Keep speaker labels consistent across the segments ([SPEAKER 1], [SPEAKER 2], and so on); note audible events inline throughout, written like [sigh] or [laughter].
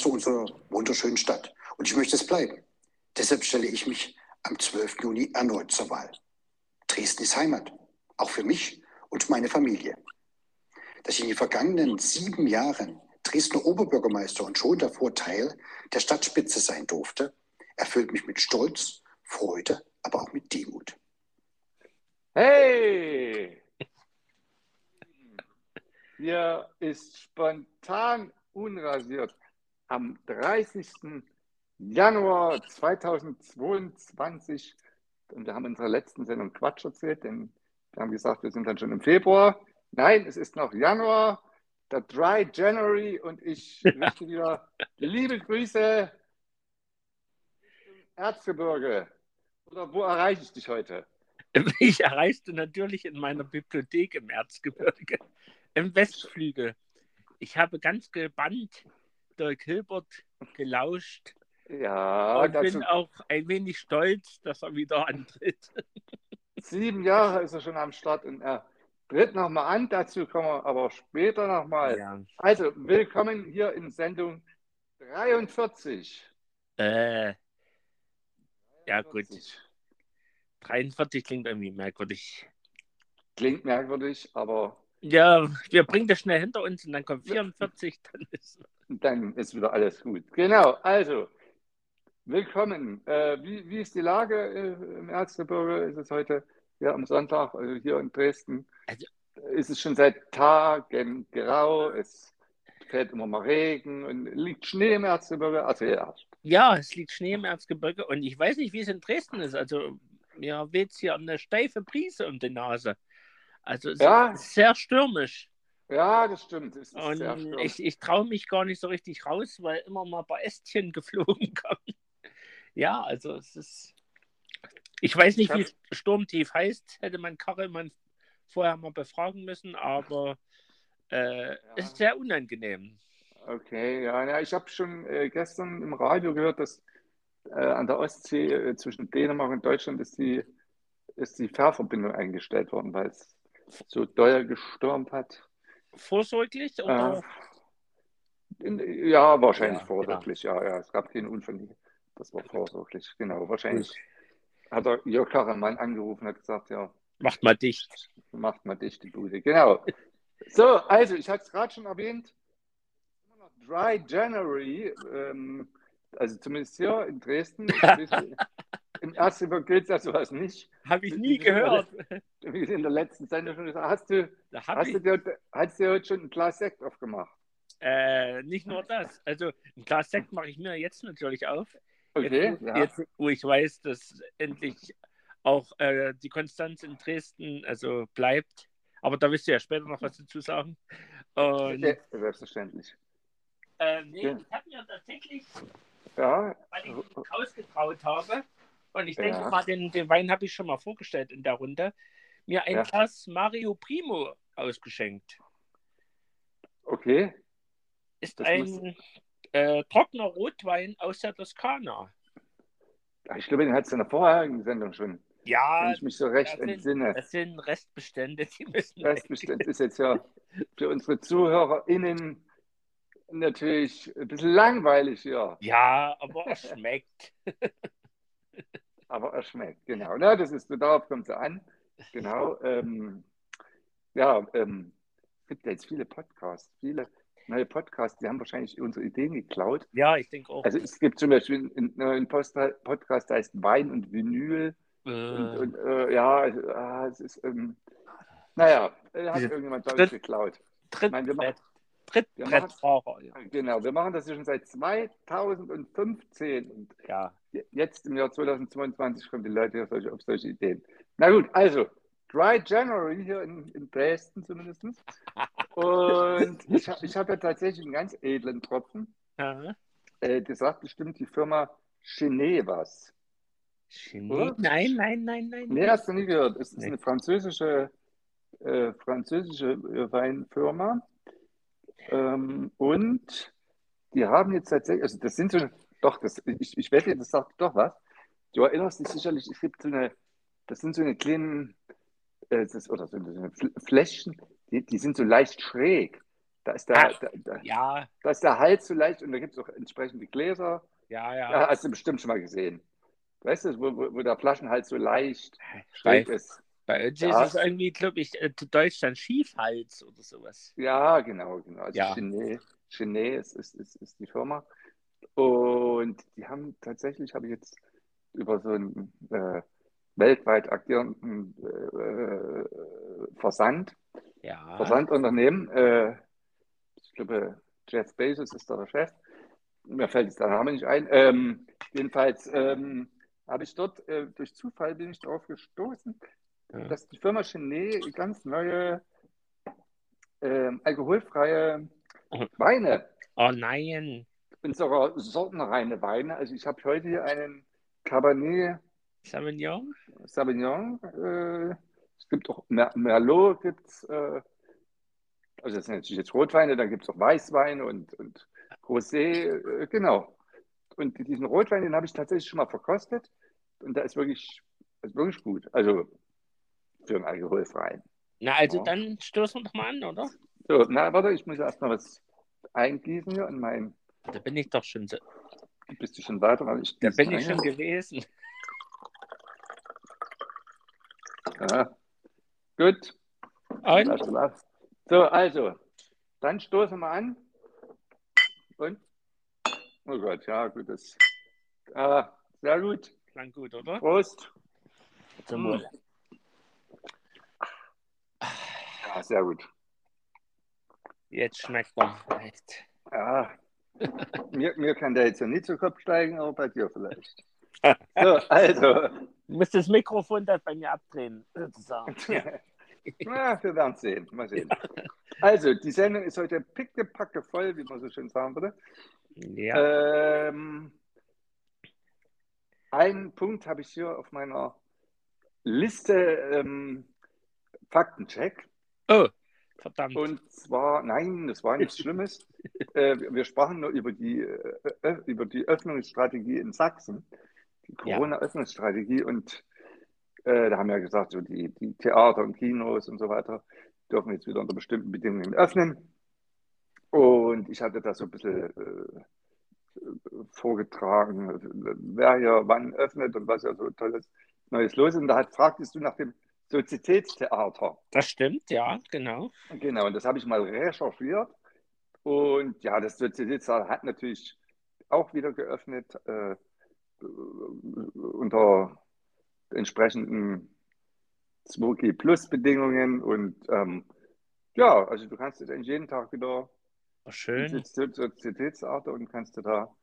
[SPEAKER 1] Oberbürgermeister unserer wunderschönen Stadt und ich möchte es bleiben. Deshalb stelle ich mich am 12. Juni erneut zur Wahl. Dresden ist Heimat, auch für mich und meine Familie. Dass ich in den vergangenen sieben Jahren Dresdner Oberbürgermeister und schon davor Teil der Stadtspitze sein durfte, erfüllt mich mit Stolz, Freude, aber auch mit Demut.
[SPEAKER 2] Hey! Hier ist spontan unrasiert am 30. Januar 2022 und wir haben in unserer letzten Sendung Quatsch erzählt, denn wir haben gesagt, wir sind dann schon im Februar. Nein, es ist noch Januar, der Dry January und ich richte wieder liebe Grüße Erzgebirge. Oder wo erreiche ich dich heute?
[SPEAKER 3] Ich erreichte natürlich in meiner Bibliothek im Erzgebirge, im Westflügel. Ich habe ganz gebannt Dirk Hilbert gelauscht.
[SPEAKER 2] Ja,
[SPEAKER 3] und bin auch ein wenig stolz, dass er wieder antritt. [laughs]
[SPEAKER 2] Sieben Jahre ist er schon am Start und er tritt nochmal an. Dazu kommen wir aber später nochmal. Ja. Also, willkommen hier in Sendung 43.
[SPEAKER 3] Äh, ja, gut. 43 klingt irgendwie merkwürdig.
[SPEAKER 2] Klingt merkwürdig, aber.
[SPEAKER 3] Ja, wir bringen das schnell hinter uns und dann kommt 44, dann ist.
[SPEAKER 2] Dann ist wieder alles gut. Genau, also, willkommen. Äh, wie, wie ist die Lage äh, im Erzgebirge? Ist es heute ja, am Sonntag, also hier in Dresden? Also, ist es schon seit Tagen grau, es fällt immer mal Regen und liegt Schnee im Erzgebirge. Also, ja.
[SPEAKER 3] ja, es liegt Schnee im Erzgebirge und ich weiß nicht, wie es in Dresden ist. Also mir weht hier eine steife Brise um die Nase. Also es ja. ist sehr stürmisch.
[SPEAKER 2] Ja, das stimmt.
[SPEAKER 3] und ich, ich traue mich gar nicht so richtig raus, weil immer mal ein paar Ästchen [laughs] geflogen kommen. Ja, also es ist. Ich weiß nicht, wie Sturmtief heißt, hätte man Karelmann vorher mal befragen müssen, aber äh, ja. es ist sehr unangenehm.
[SPEAKER 2] Okay, ja, ja ich habe schon äh, gestern im Radio gehört, dass äh, an der Ostsee äh, zwischen Dänemark und Deutschland ist die, ist die Fährverbindung eingestellt worden, weil es so doll gestürmt hat.
[SPEAKER 3] Vorsorglich? Oder?
[SPEAKER 2] Äh, in, ja, wahrscheinlich ja, vorsorglich, ja. ja. ja. Es gab keinen Unfall. Das war vorsorglich, genau. Wahrscheinlich Gut. hat er Jörg Karamann angerufen und hat gesagt, ja.
[SPEAKER 3] Macht mal dicht.
[SPEAKER 2] Macht mal dicht, die Bude. Genau. So, also, ich hatte es gerade schon erwähnt. Dry January. Ähm, also zumindest hier in Dresden. [laughs] Im ersten Mal gilt das sowas nicht.
[SPEAKER 3] Habe ich nie gehört. [laughs]
[SPEAKER 2] Wie in der letzten Sendung schon gesagt hast du, hast du dir, hast du heute schon ein Glas Sekt aufgemacht?
[SPEAKER 3] Äh, nicht nur das. Also ein Glas Sekt mache ich mir jetzt natürlich auf.
[SPEAKER 2] Okay,
[SPEAKER 3] jetzt, ja. jetzt wo ich weiß, dass endlich auch äh, die Konstanz in Dresden also bleibt. Aber da wirst du ja später noch was dazu sagen.
[SPEAKER 2] Und, ja, selbstverständlich.
[SPEAKER 3] Äh, nee, ja. ich habe mir tatsächlich
[SPEAKER 2] ja.
[SPEAKER 3] Weil ich mich ausgetraut habe. Und ich denke ja. mal, den, den Wein habe ich schon mal vorgestellt in der Runde. Mir ein ja. Glas Mario Primo ausgeschenkt.
[SPEAKER 2] Okay.
[SPEAKER 3] Ist das ein muss... äh, trockener Rotwein aus der Toskana.
[SPEAKER 2] Ich glaube, den hat es in der vorherigen Sendung schon.
[SPEAKER 3] Ja,
[SPEAKER 2] wenn ich mich so recht
[SPEAKER 3] das
[SPEAKER 2] entsinne.
[SPEAKER 3] Sind, das sind Restbestände, die [laughs] müssen.
[SPEAKER 2] Restbestände ist jetzt ja für unsere ZuhörerInnen natürlich ein bisschen langweilig, ja.
[SPEAKER 3] Ja, aber er schmeckt. [laughs]
[SPEAKER 2] aber er schmeckt, genau. Na, das ist, darauf kommt es an. Genau. Ähm, ja, ähm, es gibt ja jetzt viele Podcasts, viele neue Podcasts, die haben wahrscheinlich unsere Ideen geklaut.
[SPEAKER 3] Ja, ich denke auch.
[SPEAKER 2] Also es gibt zum Beispiel einen neuen Podcast, der heißt Wein und Vinyl. Äh. Und, und äh, ja, äh, es ist, ähm, naja, hat irgendjemand, ich, geklaut.
[SPEAKER 3] Tritt, ich meine, wir machen, Trittbrettfahrer.
[SPEAKER 2] Ja. Genau, wir machen das schon seit 2015 und ja. jetzt im Jahr 2022 kommen die Leute auf solche, auf solche Ideen. Na gut, also Dry January hier in, in Dresden zumindest. Und [laughs] ich, ich habe ja tatsächlich einen ganz edlen Tropfen. Äh, das sagt bestimmt die Firma Genevas.
[SPEAKER 3] Genet? Nein, nein, nein, nein.
[SPEAKER 2] Nee, hast du nie gehört. Es ist nee. eine französische, äh, französische äh, Weinfirma. Ähm, und die haben jetzt tatsächlich, also das sind so, doch, das, ich, ich wette, das sagt doch was. Du erinnerst dich sicherlich, es gibt so eine, das sind so eine kleinen, äh, das, oder so eine Fläschchen, die, die sind so leicht schräg. Da ist der,
[SPEAKER 3] Ah,
[SPEAKER 2] da, da,
[SPEAKER 3] Ja,
[SPEAKER 2] da ist der Hals so leicht und da gibt es auch entsprechende Gläser.
[SPEAKER 3] ja,
[SPEAKER 2] Ja,
[SPEAKER 3] ja.
[SPEAKER 2] hast du bestimmt schon mal gesehen. Weißt du, wo, wo, wo der Flaschenhals so leicht
[SPEAKER 3] Bei,
[SPEAKER 2] schräg ist.
[SPEAKER 3] Bei uns
[SPEAKER 2] Ja.
[SPEAKER 3] ist es irgendwie, glaube ich, äh, zu Deutschland Schiefhals oder sowas.
[SPEAKER 2] Ja, genau, genau. Also
[SPEAKER 3] Ja.
[SPEAKER 2] Genet, Genet ist, ist, ist, ist die Firma. Und die haben tatsächlich, habe ich jetzt über so einen äh, weltweit agierenden äh, Versand,
[SPEAKER 3] Ja.
[SPEAKER 2] Versandunternehmen, äh, ich glaube, Jeff Bezos ist da der Chef. Mir fällt jetzt der Name nicht ein. Ähm, jedenfalls ähm, habe ich dort äh, durch Zufall bin ich darauf gestoßen,
[SPEAKER 3] Ja.
[SPEAKER 2] dass die Firma Genet ganz neue ähm, alkoholfreie. Weine
[SPEAKER 3] Oh nein,
[SPEAKER 2] sogar sortenreine Weine. Also ich habe heute hier einen Cabernet
[SPEAKER 3] Sauvignon?
[SPEAKER 2] Sauvignon. Äh, es gibt auch Mer Merlot, gibt's, äh, also das sind natürlich jetzt Rotweine, dann gibt es auch Weißweine und, und Rosé, äh, genau. Und diesen Rotwein, den habe ich tatsächlich schon mal verkostet und der ist wirklich, ist wirklich gut. Also für einen alkoholfreien.
[SPEAKER 3] Na, also
[SPEAKER 2] Ja.
[SPEAKER 3] dann stoßen wir doch mal an, oder?
[SPEAKER 2] So, na, warte, ich muss erst mal was eingießen hier in mein.
[SPEAKER 3] Da bin ich doch schon, so,
[SPEAKER 2] Bist du schon weiter? Weil ich
[SPEAKER 3] da bin ich
[SPEAKER 2] ein.
[SPEAKER 3] schon gewesen.
[SPEAKER 2] Ja. Gut.
[SPEAKER 3] Und?
[SPEAKER 2] Lass. So, also, dann stoßen wir an. Und? Oh Gott, ja, gut. Das, ah, sehr gut.
[SPEAKER 3] Klang gut, oder?
[SPEAKER 2] Prost.
[SPEAKER 3] Zum. Wohl.
[SPEAKER 2] Ja, sehr gut.
[SPEAKER 3] Jetzt schmeckt er vielleicht.
[SPEAKER 2] Ja. Mir, mir kann der jetzt ja nicht zu Kopf steigen, aber bei dir vielleicht. [laughs] So, also.
[SPEAKER 3] Du musst das Mikrofon das bei mir abdrehen, sozusagen. Ja. [laughs]
[SPEAKER 2] Na, wir werden sehen. Mal sehen. Also, die Sendung ist heute pickepacke voll, wie man so schön sagen würde.
[SPEAKER 3] ja.
[SPEAKER 2] Ähm, einen Punkt habe ich hier auf meiner Liste ähm, Faktencheck.
[SPEAKER 3] Oh, verdammt.
[SPEAKER 2] Und zwar, nein, das war nichts [laughs] Schlimmes. äh, wir sprachen nur über die, äh, äh, über die Öffnungsstrategie in Sachsen, die
[SPEAKER 3] Ja.
[SPEAKER 2] Corona-Öffnungsstrategie. Und äh, da haben wir ja gesagt, so die, die Theater und Kinos und so weiter dürfen jetzt wieder unter bestimmten Bedingungen öffnen. Und ich hatte da so ein bisschen äh, vorgetragen, wer hier wann öffnet und was ja so tolles Neues los ist. Und da hat, fragtest du nach dem Sozietätstheater.
[SPEAKER 3] Das stimmt, ja, genau.
[SPEAKER 2] Genau, und das habe ich mal recherchiert. Und ja, das Sozietätstheater hat natürlich auch wieder geöffnet äh, unter entsprechenden 2G Plus Bedingungen. Und ähm, ja, also du kannst jetzt eigentlich jeden Tag wieder
[SPEAKER 3] schön.
[SPEAKER 2] ins Sozietätstheater und kannst du da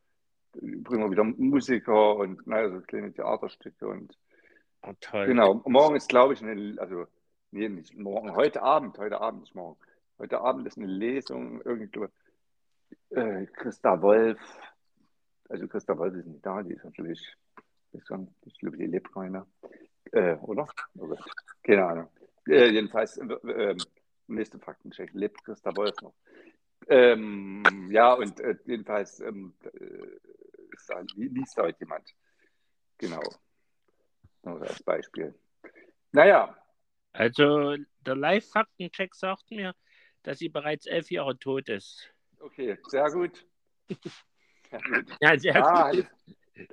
[SPEAKER 2] bringen wir wieder Musiker und naja, so kleine Theaterstücke und
[SPEAKER 3] Oh, toll.
[SPEAKER 2] Genau, morgen ist, glaube ich, eine, also, nee, nicht morgen, heute Abend, heute Abend ist morgen. Heute Abend ist eine Lesung, irgendwo, äh, Christa Wolf, also Christa Wolf ist nicht da, die ist natürlich, ist ich glaube, die lebt keiner, äh, oder? Gott, keine Ahnung. Äh, jedenfalls, äh, äh, nächste Faktencheck, lebt Christa Wolf noch. Ähm, ja, und äh, jedenfalls ähm, äh, ist da, liest da heute jemand. Genau. Nur als Beispiel. Naja,
[SPEAKER 3] Also, der Live-Faktencheck sagt mir, dass sie bereits elf Jahre tot ist.
[SPEAKER 2] okay, sehr gut. [laughs] Sehr gut.
[SPEAKER 3] Ja, sehr
[SPEAKER 2] Ah,
[SPEAKER 3] gut.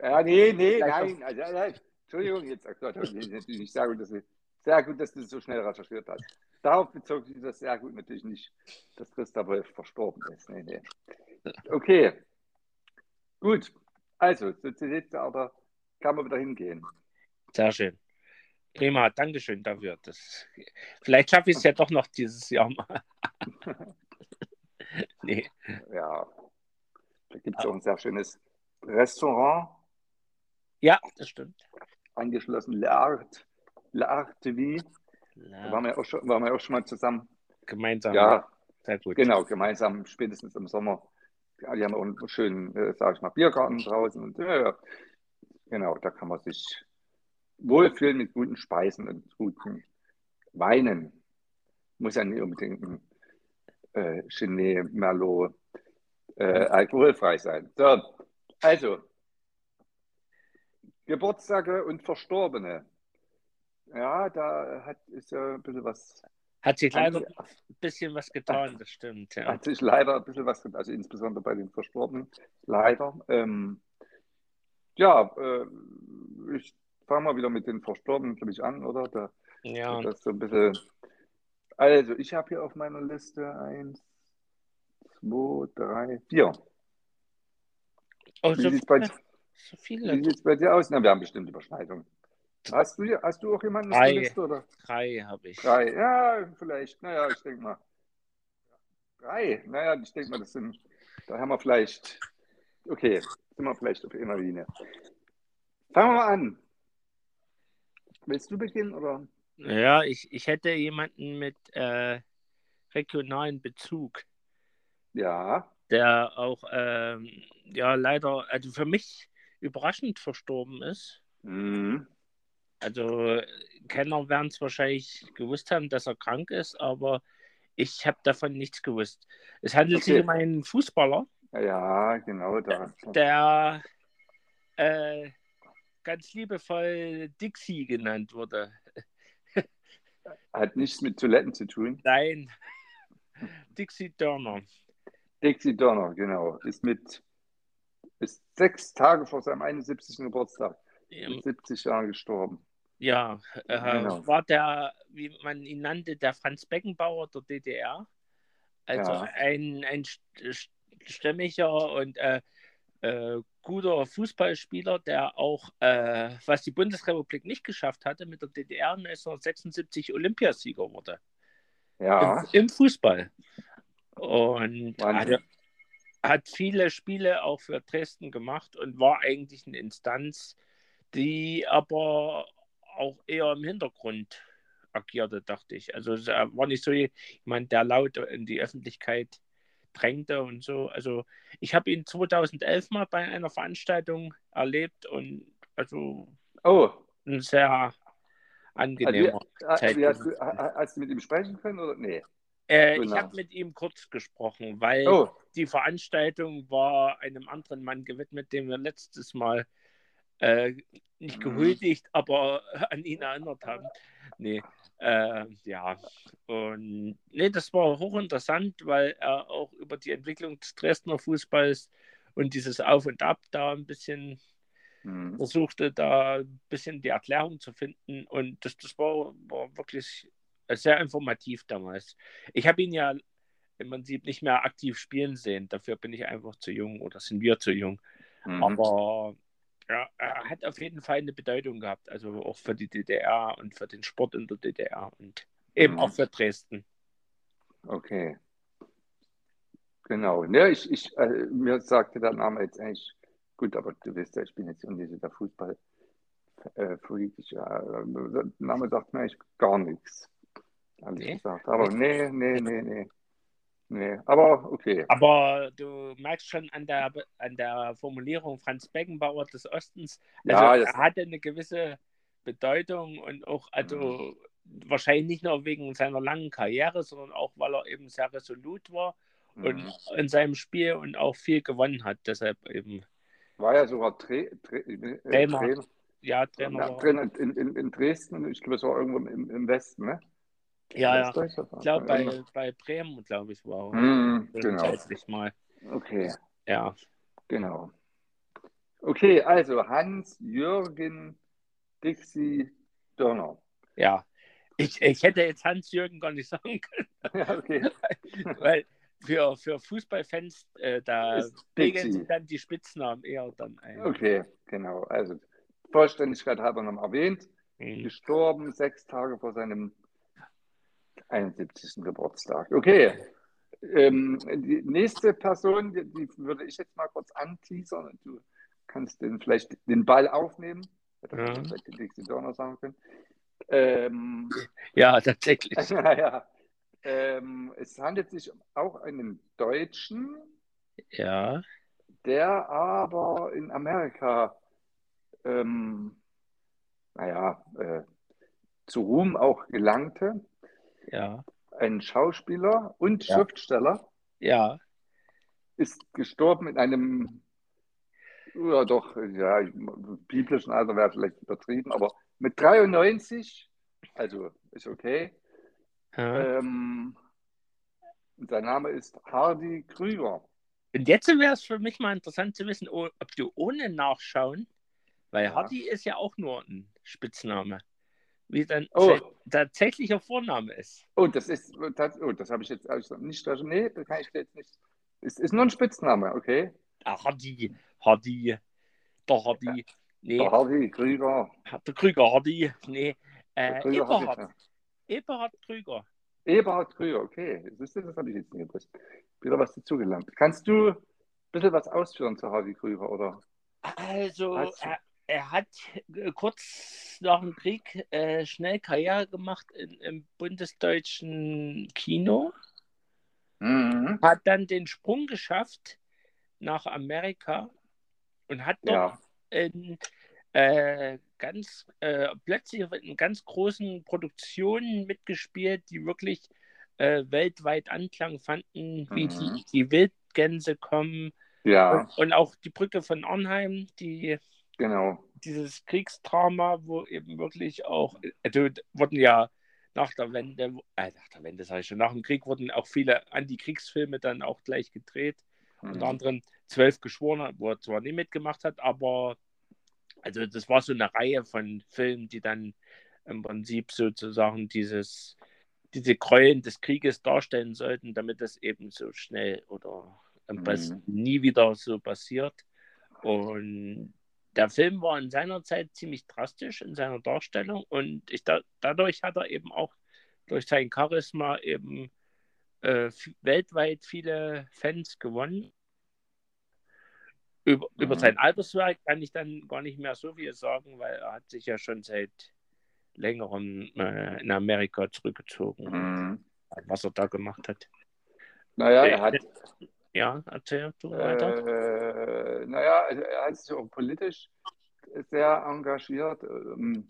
[SPEAKER 2] ja, nee, nee, nein. Also, ja, Entschuldigung, jetzt sagt Gott, natürlich sehr gut, dass du, sehr gut, dass du so schnell recherchiert hast. Darauf bezog sich das sehr gut natürlich nicht, dass Christa Wolf verstorben ist. Nee, nee. Okay. Gut. Also, Sozialitätstheater kann man wieder hingehen.
[SPEAKER 3] Sehr schön. Prima, Dankeschön dafür. Das, vielleicht schaffe ich es ja doch noch dieses Jahr mal. [laughs] nee.
[SPEAKER 2] Ja. Da gibt es auch ein sehr schönes Restaurant,
[SPEAKER 3] Ja, das stimmt.
[SPEAKER 2] angeschlossen L'Art, L'Art TV. Da waren wir, auch schon, waren wir auch schon mal zusammen.
[SPEAKER 3] gemeinsam.
[SPEAKER 2] Ja,
[SPEAKER 3] Sehr gut.
[SPEAKER 2] genau, gemeinsam, spätestens im Sommer. Ja, die haben auch einen schönen, äh, sag ich mal, Biergarten draußen. Und, ja. Genau, da kann man sich wohlfühlen mit guten Speisen und guten Weinen. Muss ja nicht unbedingt ein äh, Chenet, Merlot, äh, alkoholfrei sein. So, also, Geburtstage und Verstorbene. Ja, da hat, ist ja ein bisschen was
[SPEAKER 3] Hat sich leider bisschen was getan, das stimmt. Ja.
[SPEAKER 2] Hat sich leider ein bisschen was getan, also insbesondere bei den Verstorbenen, leider. Ähm, ja, äh, ich fange mal wieder mit den Verstorbenen, glaube ich, an, oder? Da,
[SPEAKER 3] ja.
[SPEAKER 2] Das so ein bisschen. Also, ich habe hier auf meiner Liste eins, zwei, drei, vier.
[SPEAKER 3] Oh,
[SPEAKER 2] Wie
[SPEAKER 3] so,
[SPEAKER 2] sieht's bei,
[SPEAKER 3] viele, so
[SPEAKER 2] bei dir aus? Na, wir haben bestimmt Überschneidungen. Hast du, hast du auch jemanden auf
[SPEAKER 3] Drei.
[SPEAKER 2] der Liste? Oder?
[SPEAKER 3] Drei habe ich.
[SPEAKER 2] Drei, ja, vielleicht. Naja, ich denke mal. Drei, naja, ich denke mal, das sind, da haben wir vielleicht, okay, sind wir vielleicht auf einer Linie. Fangen wir mal an. Willst du beginnen oder?
[SPEAKER 3] Ja, ich, ich hätte jemanden mit äh, regionalen Bezug,
[SPEAKER 2] Ja,
[SPEAKER 3] der auch ähm, ja leider, also für mich überraschend verstorben ist.
[SPEAKER 2] mhm.
[SPEAKER 3] Also Kenner werden es wahrscheinlich gewusst haben, dass er krank ist, aber ich habe davon nichts gewusst. Es handelt sich
[SPEAKER 2] Okay.
[SPEAKER 3] um einen Fußballer,
[SPEAKER 2] ja, genau, da.
[SPEAKER 3] der äh, ganz liebevoll Dixie genannt wurde.
[SPEAKER 2] Hat nichts mit Toiletten zu tun.
[SPEAKER 3] Nein, Dixie Turner.
[SPEAKER 2] Dixie Donner, genau, ist mit, ist sechs Tage vor seinem 71. Geburtstag, mit 70 Jahren gestorben.
[SPEAKER 3] Ja, äh,
[SPEAKER 2] Genau.
[SPEAKER 3] war der, wie man ihn nannte, der Franz Beckenbauer der DDR. Also
[SPEAKER 2] Ja.
[SPEAKER 3] ein, ein st- st- stämmiger und äh, äh, guter Fußballspieler, der auch, äh, was die Bundesrepublik nicht geschafft hatte, mit der DDR 1976 Olympiasieger wurde.
[SPEAKER 2] Ja,
[SPEAKER 3] Im, Im Fußball. Und hat, hat viele Spiele auch für Dresden gemacht und war eigentlich eine Instanz, die aber auch eher im Hintergrund agierte, dachte ich. Also es äh, war nicht so jemand, der laut in die Öffentlichkeit drängte und so. Also ich habe ihn 2011 mal bei einer Veranstaltung erlebt und also
[SPEAKER 2] oh,
[SPEAKER 3] ein sehr
[SPEAKER 2] also,
[SPEAKER 3] angenehmer. Zeit
[SPEAKER 2] wie hast, du, ha- hast du mit ihm sprechen können oder? Nee.
[SPEAKER 3] Äh. Ich habe mit ihm kurz gesprochen, weil
[SPEAKER 2] Oh,
[SPEAKER 3] die Veranstaltung war einem anderen Mann gewidmet, den wir letztes Mal äh, nicht
[SPEAKER 2] Mhm.
[SPEAKER 3] gehuldigt, aber [laughs] an ihn erinnert haben. Nee, äh, ja. Und nee, das war hochinteressant, weil er auch über die Entwicklung des Dresdner Fußballs und dieses Auf und Ab da ein bisschen
[SPEAKER 2] hm.
[SPEAKER 3] versuchte, da ein bisschen die Erklärung zu finden. Und das, das war, war wirklich sehr informativ damals. Ich habe ihn ja im Prinzip nicht mehr aktiv spielen sehen. Dafür bin ich einfach zu jung oder sind wir zu jung.
[SPEAKER 2] Mhm.
[SPEAKER 3] Aber ja, er hat auf jeden Fall eine Bedeutung gehabt, also auch für die DDR und für den Sport in der DDR und eben
[SPEAKER 2] Mhm.
[SPEAKER 3] auch für Dresden.
[SPEAKER 2] Okay. Genau. Ja, ich, ich, äh, mir sagte der Name jetzt eigentlich, gut, aber du weißt ja, ich bin jetzt der Fußball. Äh, Freak. ich, äh, der Name sagt mir eigentlich gar nichts. Ehrlich
[SPEAKER 3] Nee?
[SPEAKER 2] gesagt. Aber nee, nee, nee, nee. Nee, aber okay.
[SPEAKER 3] Aber du merkst schon an der, an der Formulierung Franz Beckenbauer des Ostens, also
[SPEAKER 2] Ja,
[SPEAKER 3] er hatte eine gewisse Bedeutung und auch, also wahrscheinlich nicht nur wegen seiner langen Karriere, sondern auch, weil er eben sehr resolut war und
[SPEAKER 2] Mhm.
[SPEAKER 3] in seinem Spiel und auch viel gewonnen hat. Deshalb eben,
[SPEAKER 2] War ja sogar Tra Tra äh,
[SPEAKER 3] Trainer.
[SPEAKER 2] Trainer,
[SPEAKER 3] ja, Trainer
[SPEAKER 2] ja. Trainer in, in, in Dresden. Ich glaube, es war irgendwo im, im Westen, ne?
[SPEAKER 3] Ja, ja. Ich glaube, bei, bei Bremen, glaube ich, war er.
[SPEAKER 2] Mhm, genau.
[SPEAKER 3] mal.
[SPEAKER 2] Okay.
[SPEAKER 3] Ja.
[SPEAKER 2] Genau. Okay, also Hans-Jürgen Dixie Dörner.
[SPEAKER 3] Ja. Ich, ich hätte jetzt Hans-Jürgen gar nicht [laughs] sagen können,
[SPEAKER 2] Ja, okay. [laughs]
[SPEAKER 3] weil für, für Fußballfans, äh, da regeln sich dann die Spitznamen eher dann ein.
[SPEAKER 2] Okay, genau. Also Vollständigkeit halber noch erwähnt.
[SPEAKER 3] Mhm.
[SPEAKER 2] Gestorben sechs Tage vor seinem 71. Geburtstag. Okay. Ähm, die nächste Person, die, die würde ich jetzt mal kurz anteasern. Du kannst den, vielleicht den Ball aufnehmen.
[SPEAKER 3] Ja.
[SPEAKER 2] vielleicht den Dixie Dörner sagen können. Ähm,
[SPEAKER 3] Ja, tatsächlich. [laughs]
[SPEAKER 2] naja, ähm, es handelt sich um auch einen Deutschen,
[SPEAKER 3] Ja.
[SPEAKER 2] der aber in Amerika, ähm, naja, äh, zu Ruhm auch gelangte.
[SPEAKER 3] Ja.
[SPEAKER 2] Ein Schauspieler und
[SPEAKER 3] Ja.
[SPEAKER 2] Schriftsteller
[SPEAKER 3] Ja.
[SPEAKER 2] ist gestorben in einem, ja doch, ja, biblischen Alter wäre vielleicht übertrieben, aber mit 93, also ist okay.
[SPEAKER 3] ja.
[SPEAKER 2] Ähm, sein Name ist Hardy Krüger.
[SPEAKER 3] Und jetzt wäre es für mich mal interessant zu wissen, ob du ohne Nachschauen, weil
[SPEAKER 2] Ja.
[SPEAKER 3] Hardy ist ja auch nur ein Spitzname, wie dann
[SPEAKER 2] Oh.
[SPEAKER 3] tatsächlicher Vorname ist.
[SPEAKER 2] Oh, das ist, das, oh, das habe ich jetzt hab ich nicht, nee, das kann ich jetzt nicht. Es ist nur ein Spitzname, okay?
[SPEAKER 3] Ah, Hardy, Hardy, der Hardy, nee,
[SPEAKER 2] Der Hardy Krüger.
[SPEAKER 3] der Krüger Hardy, nee, äh,
[SPEAKER 2] Krüger
[SPEAKER 3] Eberhard,
[SPEAKER 2] ja.
[SPEAKER 3] Eberhard Krüger.
[SPEAKER 2] Eberhard Krüger, okay. Du, das habe ich jetzt nicht gewusst. Wieder was dazugelernt. Kannst du ein bisschen was ausführen zu Hardy Krüger, oder?
[SPEAKER 3] Also,
[SPEAKER 2] du-
[SPEAKER 3] er, hat äh, kurz nach dem Krieg äh, schnell Karriere gemacht in, im bundesdeutschen Kino,
[SPEAKER 2] Mhm.
[SPEAKER 3] hat dann den Sprung geschafft nach Amerika und hat dort
[SPEAKER 2] Ja.
[SPEAKER 3] in äh, ganz äh, plötzlich in ganz großen Produktionen mitgespielt, die wirklich äh, weltweit Anklang fanden, wie
[SPEAKER 2] Mhm.
[SPEAKER 3] die, die Wildgänse kommen
[SPEAKER 2] Ja,
[SPEAKER 3] und, und auch die Brücke von Arnheim, die
[SPEAKER 2] genau.
[SPEAKER 3] dieses Kriegsdrama, wo eben wirklich auch, also wurden ja nach der Wende, äh, nach der Wende sage ich schon, nach dem Krieg wurden auch viele Antikriegsfilme dann auch gleich gedreht. Unter
[SPEAKER 2] Mhm.
[SPEAKER 3] anderem Zwölf Geschworene, wo er zwar nie mitgemacht hat, aber also das war so eine Reihe von Filmen, die dann im Prinzip sozusagen dieses, diese Gräueln des Krieges darstellen sollten, damit das eben so schnell oder am
[SPEAKER 2] Mhm.
[SPEAKER 3] besten nie wieder so passiert. Und der Film war in seiner Zeit ziemlich drastisch in seiner Darstellung und ich, da, dadurch hat er eben auch durch sein Charisma eben äh, weltweit viele Fans gewonnen. Über,
[SPEAKER 2] Mhm.
[SPEAKER 3] über sein Alterswerk kann ich dann gar nicht mehr so viel sagen, weil er hat sich ja schon seit längerem äh, in Amerika zurückgezogen,
[SPEAKER 2] Mhm.
[SPEAKER 3] was er da gemacht hat.
[SPEAKER 2] Naja,
[SPEAKER 3] Äh,
[SPEAKER 2] er hat,
[SPEAKER 3] Ja, erzähl du weiter.
[SPEAKER 2] äh, naja, also er hat sich auch politisch sehr engagiert, ähm,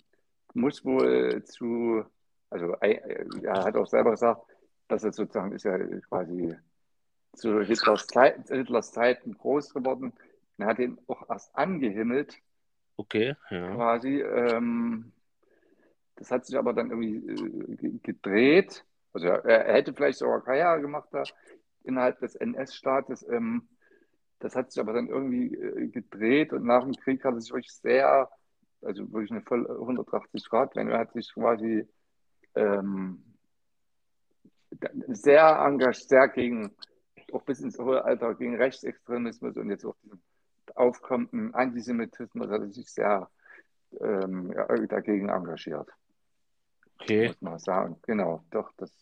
[SPEAKER 2] muss wohl zu, also äh, er hat auch selber gesagt, dass er sozusagen ist ja quasi zu Hitlers, Zeit, Hitlers Zeiten groß geworden. Er hat ihn auch erst angehimmelt,
[SPEAKER 3] Okay, ja.
[SPEAKER 2] quasi. Ähm, das hat sich aber dann irgendwie äh, ge- gedreht. Also er, er hätte vielleicht sogar Karriere gemacht da innerhalb des NS-Staates. Ähm, das hat sich aber dann irgendwie äh, gedreht und nach dem Krieg hat er sich wirklich sehr, also wirklich eine voll 180 Grad Wende, er hat sich quasi ähm, sehr engagiert, sehr gegen, auch bis ins hohe Alter, gegen Rechtsextremismus und jetzt auch diesen aufkommenden Antisemitismus hat er sich sehr ähm, dagegen engagiert,
[SPEAKER 3] Okay,
[SPEAKER 2] muss man sagen. Genau, doch, das,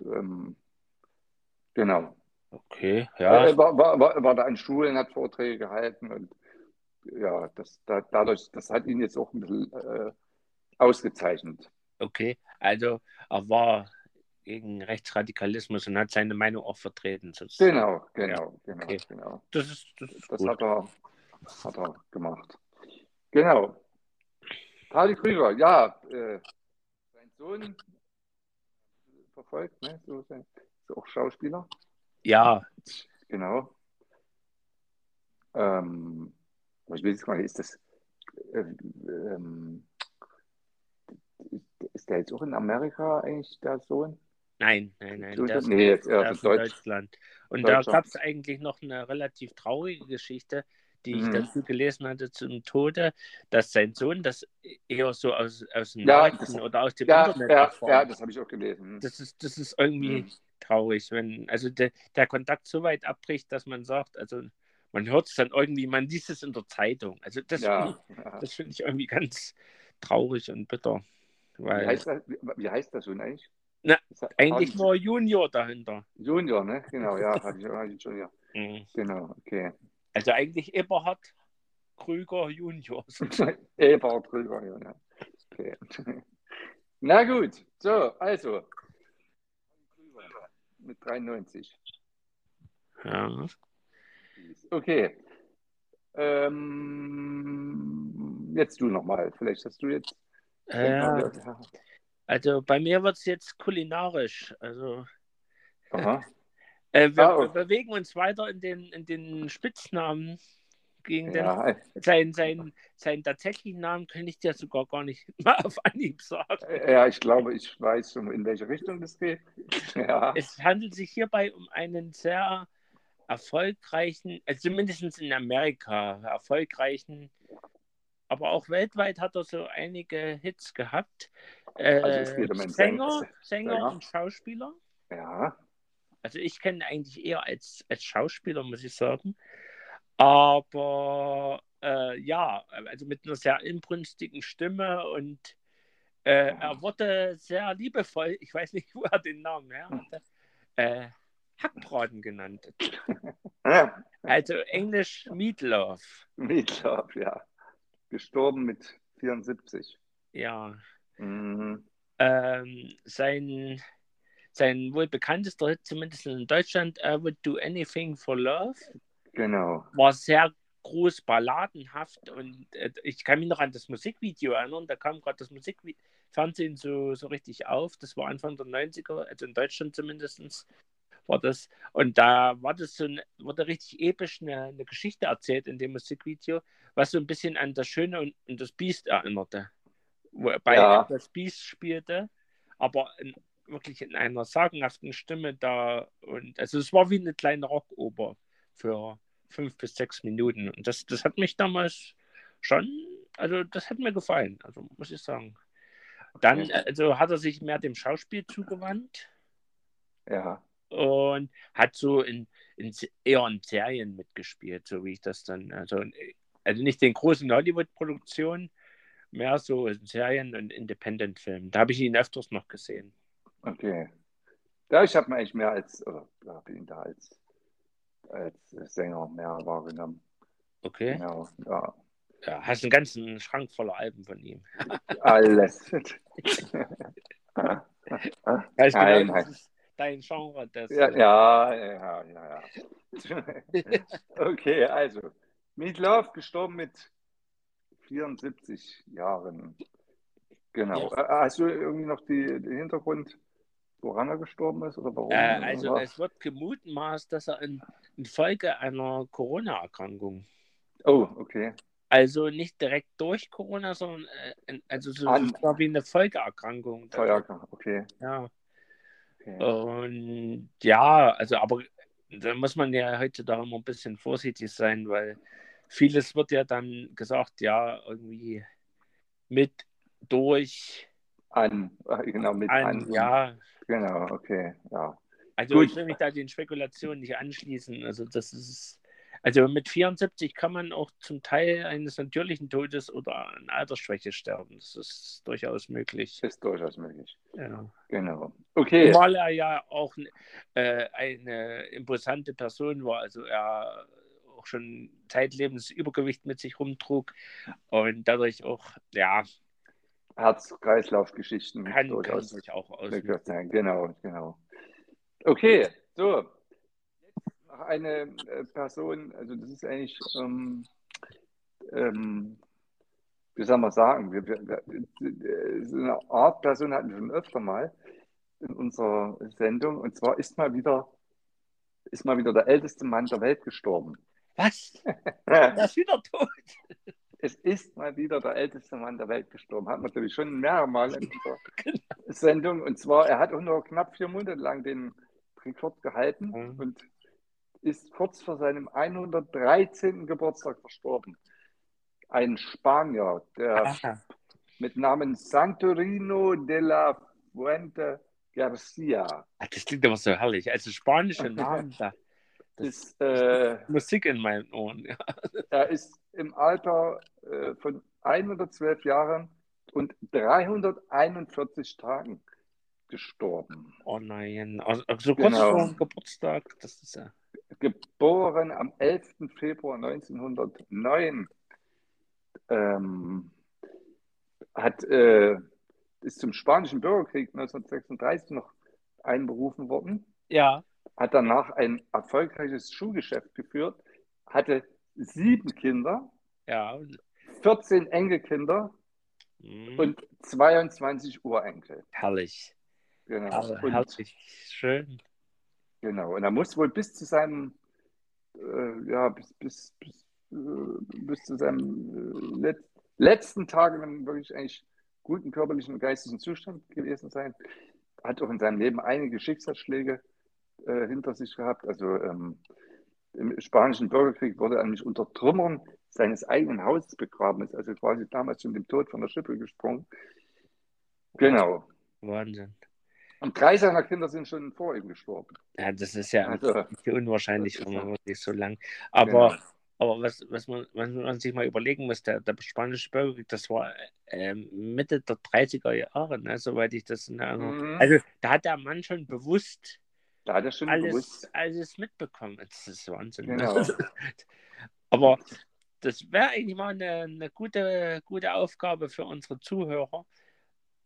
[SPEAKER 2] ähm, genau.
[SPEAKER 3] Okay, ja.
[SPEAKER 2] Er war, war, war, war da an Schulen, hat Vorträge gehalten und ja, das, da, dadurch, das hat ihn jetzt auch ein bisschen äh, ausgezeichnet.
[SPEAKER 3] Okay, also er war gegen Rechtsradikalismus und hat seine Meinung auch vertreten. sozusagen.
[SPEAKER 2] Genau, genau, genau,
[SPEAKER 3] okay.
[SPEAKER 2] genau.
[SPEAKER 3] Das ist, das ist
[SPEAKER 2] Das hat er, hat er gemacht. Genau. Hardy Krüger, ja, äh, sein Sohn verfolgt, ne? So, sein, ist auch Schauspieler.
[SPEAKER 3] Ja,
[SPEAKER 2] Genau. Ähm, ich weiß jetzt nicht, ist das, äh, ähm, ist der jetzt auch in Amerika eigentlich, der Sohn?
[SPEAKER 3] nein, nein, nein. Der
[SPEAKER 2] nee, jetzt eher
[SPEAKER 3] in
[SPEAKER 2] Deutsch.
[SPEAKER 3] Deutschland. Und da gab es eigentlich noch eine relativ traurige Geschichte, die ich
[SPEAKER 2] Mhm.
[SPEAKER 3] dazu gelesen hatte zum Tode, dass sein Sohn das eher so aus, aus den
[SPEAKER 2] Ja, das-
[SPEAKER 3] oder aus dem
[SPEAKER 2] Ja,
[SPEAKER 3] Internet
[SPEAKER 2] ja,
[SPEAKER 3] erfahren.
[SPEAKER 2] ja, das habe ich auch gelesen.
[SPEAKER 3] Das ist, das ist irgendwie
[SPEAKER 2] Mhm.
[SPEAKER 3] Traurig, wenn also der, der Kontakt so weit abbricht, dass man sagt, also man hört es dann irgendwie, man liest es in der Zeitung. Also das,
[SPEAKER 2] Ja, ja.
[SPEAKER 3] das finde ich irgendwie ganz traurig und bitter.
[SPEAKER 2] Wie
[SPEAKER 3] Weil
[SPEAKER 2] heißt, das, wie, wie heißt der Sohn eigentlich?
[SPEAKER 3] Na, eigentlich nur Junior dahinter.
[SPEAKER 2] Junior, ne? Genau, ja, [laughs] schon, ja.
[SPEAKER 3] Mhm.
[SPEAKER 2] Genau, okay.
[SPEAKER 3] Also eigentlich Eberhard Krüger Junior. [laughs] [laughs]
[SPEAKER 2] Eberhard ja. ja. Okay. Na gut, so, also. Mit 93.
[SPEAKER 3] Ja.
[SPEAKER 2] Okay. Ähm, jetzt du nochmal. Vielleicht hast du jetzt.
[SPEAKER 3] Äh, also bei mir wird es jetzt kulinarisch. Also
[SPEAKER 2] Aha. [laughs]
[SPEAKER 3] äh, wir,
[SPEAKER 2] Ah, oh.
[SPEAKER 3] wir bewegen uns weiter in den, in den Spitznamen gegen
[SPEAKER 2] Ja,
[SPEAKER 3] den, sein, sein, seinen tatsächlichen Namen kann ich dir sogar gar nicht [laughs] mal auf Anhieb sagen.
[SPEAKER 2] ja, ich glaube, ich weiß schon, in welche Richtung das geht. [laughs] Ja,
[SPEAKER 3] Es handelt sich hierbei um einen sehr erfolgreichen, also zumindest in Amerika, erfolgreichen, aber auch weltweit hat er so einige Hits gehabt. Äh,
[SPEAKER 2] Also um
[SPEAKER 3] Sänger.
[SPEAKER 2] Sänger
[SPEAKER 3] Sänger. und Schauspieler.
[SPEAKER 2] ja,
[SPEAKER 3] Also ich kenne ihn eigentlich eher als, als Schauspieler, muss ich sagen. Aber äh, ja, also mit einer sehr inbrünstigen Stimme und äh, er wurde sehr liebevoll, ich weiß nicht, [laughs] wo er den Namen her hatte, äh, Hackbraten genannt. [laughs] Also Englisch Meatloaf.
[SPEAKER 2] Meatloaf, ja. Gestorben mit 74.
[SPEAKER 3] Ja.
[SPEAKER 2] Mhm.
[SPEAKER 3] Ähm, sein, sein wohl bekanntester Hit, zumindest in Deutschland, I Would Do Anything for Love,
[SPEAKER 2] Genau.
[SPEAKER 3] war sehr groß balladenhaft und äh, ich kann mich noch an das Musikvideo erinnern, da kam gerade das Musikfernsehen so, so richtig auf, das war Anfang der 90er, also in Deutschland zumindest war das und da war das so ein, wurde richtig episch eine, eine Geschichte erzählt in dem Musikvideo, was so ein bisschen an das Schöne und, und das Biest erinnerte, wobei
[SPEAKER 2] Ja.
[SPEAKER 3] er das Biest spielte, aber in, wirklich in einer sagenhaften Stimme da und also es war wie eine kleine Rockoper für fünf bis sechs Minuten. Und das, das hat mich damals schon, also das hat mir gefallen, also muss ich sagen. Dann also hat er sich mehr dem Schauspiel zugewandt
[SPEAKER 2] Ja.
[SPEAKER 3] und hat so in, in eher in Serien mitgespielt, so wie ich das dann, also, also nicht in großen Hollywood-Produktionen, mehr so in Serien und Independent-Filmen. Da habe ich ihn öfters noch gesehen.
[SPEAKER 2] Okay. Ja, ich habe ihn eigentlich mehr als, oder habe ihn da als, als Sänger mehr wahrgenommen.
[SPEAKER 3] Okay.
[SPEAKER 2] Genau. Ja.
[SPEAKER 3] Ja, hast einen ganzen Schrank voller Alben von ihm. [laughs]
[SPEAKER 2] Alles.
[SPEAKER 3] Weißt
[SPEAKER 2] Nein,
[SPEAKER 3] genau,
[SPEAKER 2] nein.
[SPEAKER 3] ist dein Genre. Das,
[SPEAKER 2] Ja, ja, ja, ja, ja. [laughs] Okay, also. Meatloaf gestorben mit 74 Jahren. Genau. Äh, Hast du irgendwie noch die, den Hintergrund, woran er gestorben ist oder warum?
[SPEAKER 3] Äh, also
[SPEAKER 2] Oder?
[SPEAKER 3] es wird gemutmaßt, dass er in, infolge einer Corona-Erkrankung,
[SPEAKER 2] Oh, okay.
[SPEAKER 3] also nicht direkt durch Corona, sondern äh, in- also so,
[SPEAKER 2] An-
[SPEAKER 3] so wie eine Folgeerkrankung.
[SPEAKER 2] Feuerkrankheit, okay.
[SPEAKER 3] Ja.
[SPEAKER 2] okay.
[SPEAKER 3] Und ja, also aber da muss man ja heutzutage immer ein bisschen vorsichtig sein, weil vieles wird ja dann gesagt, ja, irgendwie mit durch
[SPEAKER 2] An, äh, genau, mit
[SPEAKER 3] ein,
[SPEAKER 2] an.
[SPEAKER 3] ja,
[SPEAKER 2] Genau, okay, ja.
[SPEAKER 3] Also
[SPEAKER 2] Gut.
[SPEAKER 3] ich will mich da den Spekulationen nicht anschließen. Also das ist, also mit 74 kann man auch zum Teil eines natürlichen Todes oder an Altersschwäche sterben. Das ist durchaus möglich.
[SPEAKER 2] Ist durchaus möglich.
[SPEAKER 3] Ja.
[SPEAKER 2] Genau. Okay.
[SPEAKER 3] Zumal er ja auch äh, eine imposante Person war. Also er auch schon zeitlebens Übergewicht mit sich rumtrug und dadurch auch, ja,
[SPEAKER 2] Herz-Kreislauf-Geschichten
[SPEAKER 3] kann, kann
[SPEAKER 2] durchaus
[SPEAKER 3] sich auch
[SPEAKER 2] sein. Genau, genau. Okay, so. Jetzt noch eine äh, Person, also das ist eigentlich, ähm, ähm, wie soll man sagen, wir, wir, wir, so eine Art Person hatten wir schon öfter mal in unserer Sendung und zwar ist mal wieder, ist mal wieder der älteste Mann der Welt gestorben.
[SPEAKER 3] Was? [laughs] Er ist wieder tot.
[SPEAKER 2] Es ist mal wieder der älteste Mann der Welt gestorben. Hat man natürlich schon mehrere Mal in dieser [laughs] Sendung. Und zwar, er hat auch nur knapp vier Monate lang den Rekord gehalten
[SPEAKER 3] Mhm.
[SPEAKER 2] und ist kurz vor seinem 113. Geburtstag verstorben. Ein Spanier, der
[SPEAKER 3] Aha.
[SPEAKER 2] mit Namen Santorino de la Fuente Garcia
[SPEAKER 3] Das klingt aber so herrlich. Also spanische Namen, da
[SPEAKER 2] ist, äh,
[SPEAKER 3] Musik in meinen Ohren. Ja. [laughs]
[SPEAKER 2] er ist im Alter äh, von 112 Jahren und 341 Tagen gestorben.
[SPEAKER 3] Oh nein. Also, so kurz
[SPEAKER 2] Genau.
[SPEAKER 3] vor dem Geburtstag, das ist ja.
[SPEAKER 2] Geboren am 11. Februar 1909. Ähm, hat, äh, ist zum Spanischen Bürgerkrieg 1936 noch einberufen worden.
[SPEAKER 3] Ja.
[SPEAKER 2] Hat danach ein erfolgreiches Schuhgeschäft geführt. Hatte sieben Kinder,
[SPEAKER 3] Ja.
[SPEAKER 2] 14 Enkelkinder
[SPEAKER 3] Mhm.
[SPEAKER 2] und 22 Urenkel.
[SPEAKER 3] herrlich.
[SPEAKER 2] Genau. Und,
[SPEAKER 3] herrlich. Schön.
[SPEAKER 2] genau. Und er muss wohl bis zu seinem, äh, ja, bis, bis, bis bis zu seinem äh, letzten Tag in einem wirklich eigentlich guten körperlichen und geistigen Zustand gewesen sein. Hat auch in seinem Leben einige Schicksalsschläge äh, hinter sich gehabt. Also ähm, im spanischen Bürgerkrieg wurde er nämlich unter Trümmern seines eigenen Hauses begraben. Ist also quasi damals schon dem Tod von der Schippe gesprungen. Genau.
[SPEAKER 3] Wahnsinn.
[SPEAKER 2] Und drei seiner Kinder sind schon vor ihm gestorben.
[SPEAKER 3] Ja, das ist ja also, unwahrscheinlich, wenn man wirklich so lang. Aber, genau. aber was, was, man, was man sich mal überlegen muss, der, der spanische Bürgerkrieg, das war äh, Mitte der 30er Jahre, ne, soweit ich das in Erinnerung mhm. Also da hat der Mann schon bewusst
[SPEAKER 2] da hat er schon
[SPEAKER 3] alles,
[SPEAKER 2] bewusst.
[SPEAKER 3] alles mitbekommen. Das ist Wahnsinn. Genau. [laughs] aber das wäre eigentlich mal eine, eine gute, gute Aufgabe für unsere Zuhörer,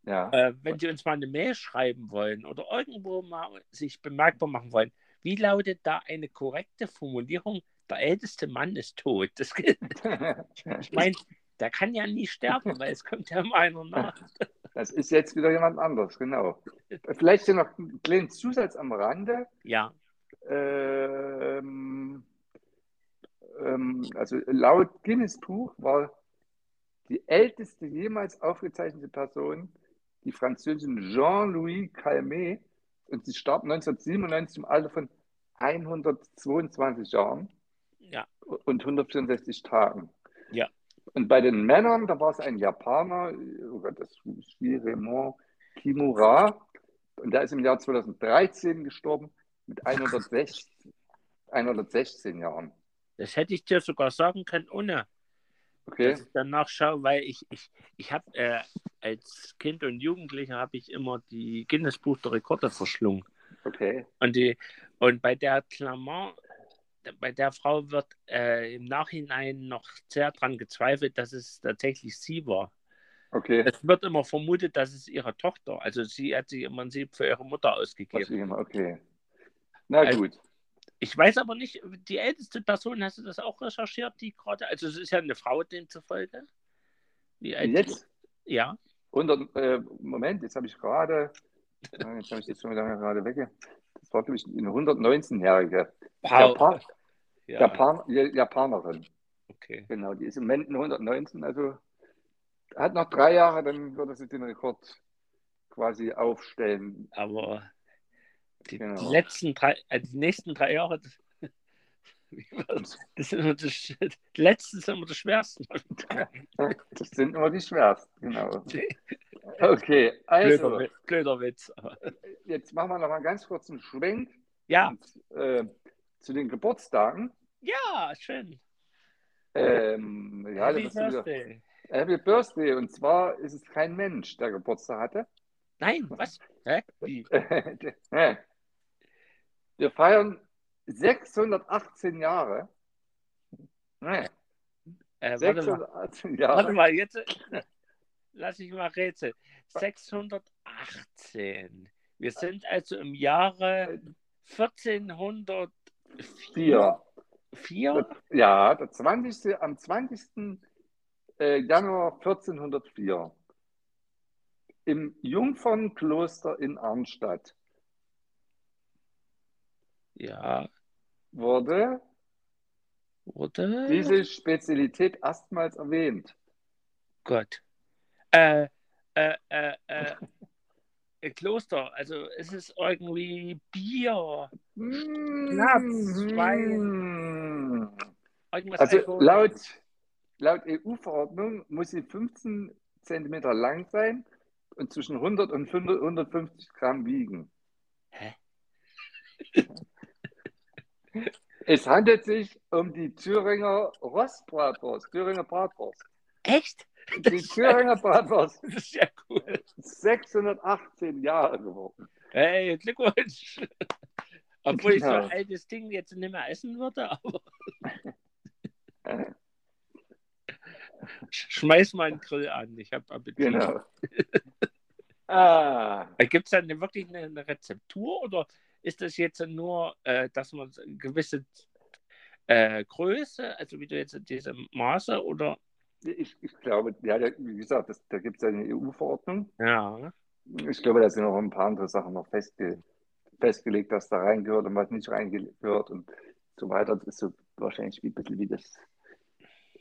[SPEAKER 2] ja.
[SPEAKER 3] Äh, wenn Sie uns mal eine Mail schreiben wollen oder irgendwo mal sich bemerkbar machen wollen, wie lautet da eine korrekte Formulierung? Der älteste Mann ist tot. Das, [laughs] ich meine, der kann ja nie sterben, weil es kommt ja immer einer nach. [laughs]
[SPEAKER 2] Das ist jetzt wieder jemand anderes, genau. Vielleicht noch einen kleinen Zusatz am Rande.
[SPEAKER 3] Ja.
[SPEAKER 2] Ähm, ähm, also laut Guinness Buch war die älteste jemals aufgezeichnete Person die Französin Jean-Louis Calmet und sie starb 1997 im Alter von 122 Jahren
[SPEAKER 3] ja.
[SPEAKER 2] und 164 Tagen.
[SPEAKER 3] Ja.
[SPEAKER 2] Und bei den Männern, da war es ein Japaner, oh Gott, das ist Shiremon Kimura, und der ist im Jahr 2013 gestorben mit 116, 116 [laughs] Jahren.
[SPEAKER 3] Das hätte ich dir sogar sagen können, ohne
[SPEAKER 2] okay.
[SPEAKER 3] dass ich dann nachschaue, weil ich, ich, ich habe äh, als Kind und Jugendlicher habe ich immer die Guinness Buch der Rekorde verschlungen.
[SPEAKER 2] Okay.
[SPEAKER 3] Und, die, und bei der Clement, bei der Frau wird äh, im Nachhinein noch sehr daran gezweifelt, dass es tatsächlich sie war.
[SPEAKER 2] Okay.
[SPEAKER 3] Es wird immer vermutet, dass es ihre Tochter, also sie hat sich im Prinzip für ihre Mutter ausgegeben.
[SPEAKER 2] Okay. Na also, gut.
[SPEAKER 3] Ich weiß aber nicht, die älteste Person, hast du das auch recherchiert, die gerade, also es ist ja eine Frau demzufolge.
[SPEAKER 2] Wie alt Jetzt?
[SPEAKER 3] Ja.
[SPEAKER 2] 100, äh, Moment, jetzt habe ich gerade, jetzt habe ich das schon wieder gerade weg. Das war, glaube ich, eine 119-jährige
[SPEAKER 3] wow.
[SPEAKER 2] Japan ja. Japan Japanerin.
[SPEAKER 3] Okay.
[SPEAKER 2] Genau, die ist im Moment 119, also hat noch drei Jahre, dann würde sie den Rekord quasi aufstellen.
[SPEAKER 3] Aber die, genau. die letzten drei, äh, die nächsten drei Jahre, [laughs] das sind immer das, die letzten sind immer die schwersten. [laughs]
[SPEAKER 2] Das sind immer die schwersten, genau. [laughs] Okay, also.
[SPEAKER 3] Blöder, blöder Witz.
[SPEAKER 2] Jetzt machen wir noch mal ganz kurz einen Schwenk.
[SPEAKER 3] Ja.
[SPEAKER 2] Und, äh, zu den Geburtstagen.
[SPEAKER 3] Ja, schön.
[SPEAKER 2] Ähm, ja,
[SPEAKER 3] Happy Birthday.
[SPEAKER 2] Wieder, Happy Birthday. Und zwar ist es kein Mensch, der Geburtstag hatte.
[SPEAKER 3] Nein, was? Hä? Wie? [laughs]
[SPEAKER 2] Wir feiern 618 Jahre.
[SPEAKER 3] Nee. Äh, 618 Jahre. Warte mal, jetzt lass ich mal rätseln. 618. Wir sind also im Jahre 1404. Vier?
[SPEAKER 2] Ja, der 20. am 20. Äh, Januar 1404 im Jungfernkloster in Arnstadt.
[SPEAKER 3] Ja.
[SPEAKER 2] Wurde,
[SPEAKER 3] wurde
[SPEAKER 2] diese Spezialität erstmals erwähnt.
[SPEAKER 3] Gott. Äh, äh, äh, äh, Kloster, also es ist irgendwie Bier,
[SPEAKER 2] Schnaps, Wein. also laut, laut EU-Verordnung muss sie 15 cm lang sein und zwischen 100 und 150 Gramm wiegen.
[SPEAKER 3] Hä?
[SPEAKER 2] Es handelt sich um die Thüringer Rostbratwurst, Thüringer Bratwurst.
[SPEAKER 3] Echt? [laughs]
[SPEAKER 2] Die Thüringer Bratwurst. [laughs]
[SPEAKER 3] Das ist ja cool.
[SPEAKER 2] 618 Jahre geworden.
[SPEAKER 3] Hey, Glückwunsch. [laughs] Obwohl ich so ein altes Ding jetzt nicht mehr essen würde, aber. Schmeiß mal einen Grill an, ich habe Appetit.
[SPEAKER 2] Genau. ah.
[SPEAKER 3] Gibt es da eine, wirklich eine, eine Rezeptur oder ist das jetzt nur, äh, dass man eine gewisse äh, Größe, also wie du jetzt diese Maße oder?
[SPEAKER 2] Ich, ich glaube, ja, wie gesagt, das, da gibt es eine EU-Verordnung.
[SPEAKER 3] Ja.
[SPEAKER 2] Ich glaube, da sind noch ein paar andere Sachen noch festge festgelegt, was da reingehört und was nicht reingehört und so weiter. Das ist so wahrscheinlich wie ein bisschen wie das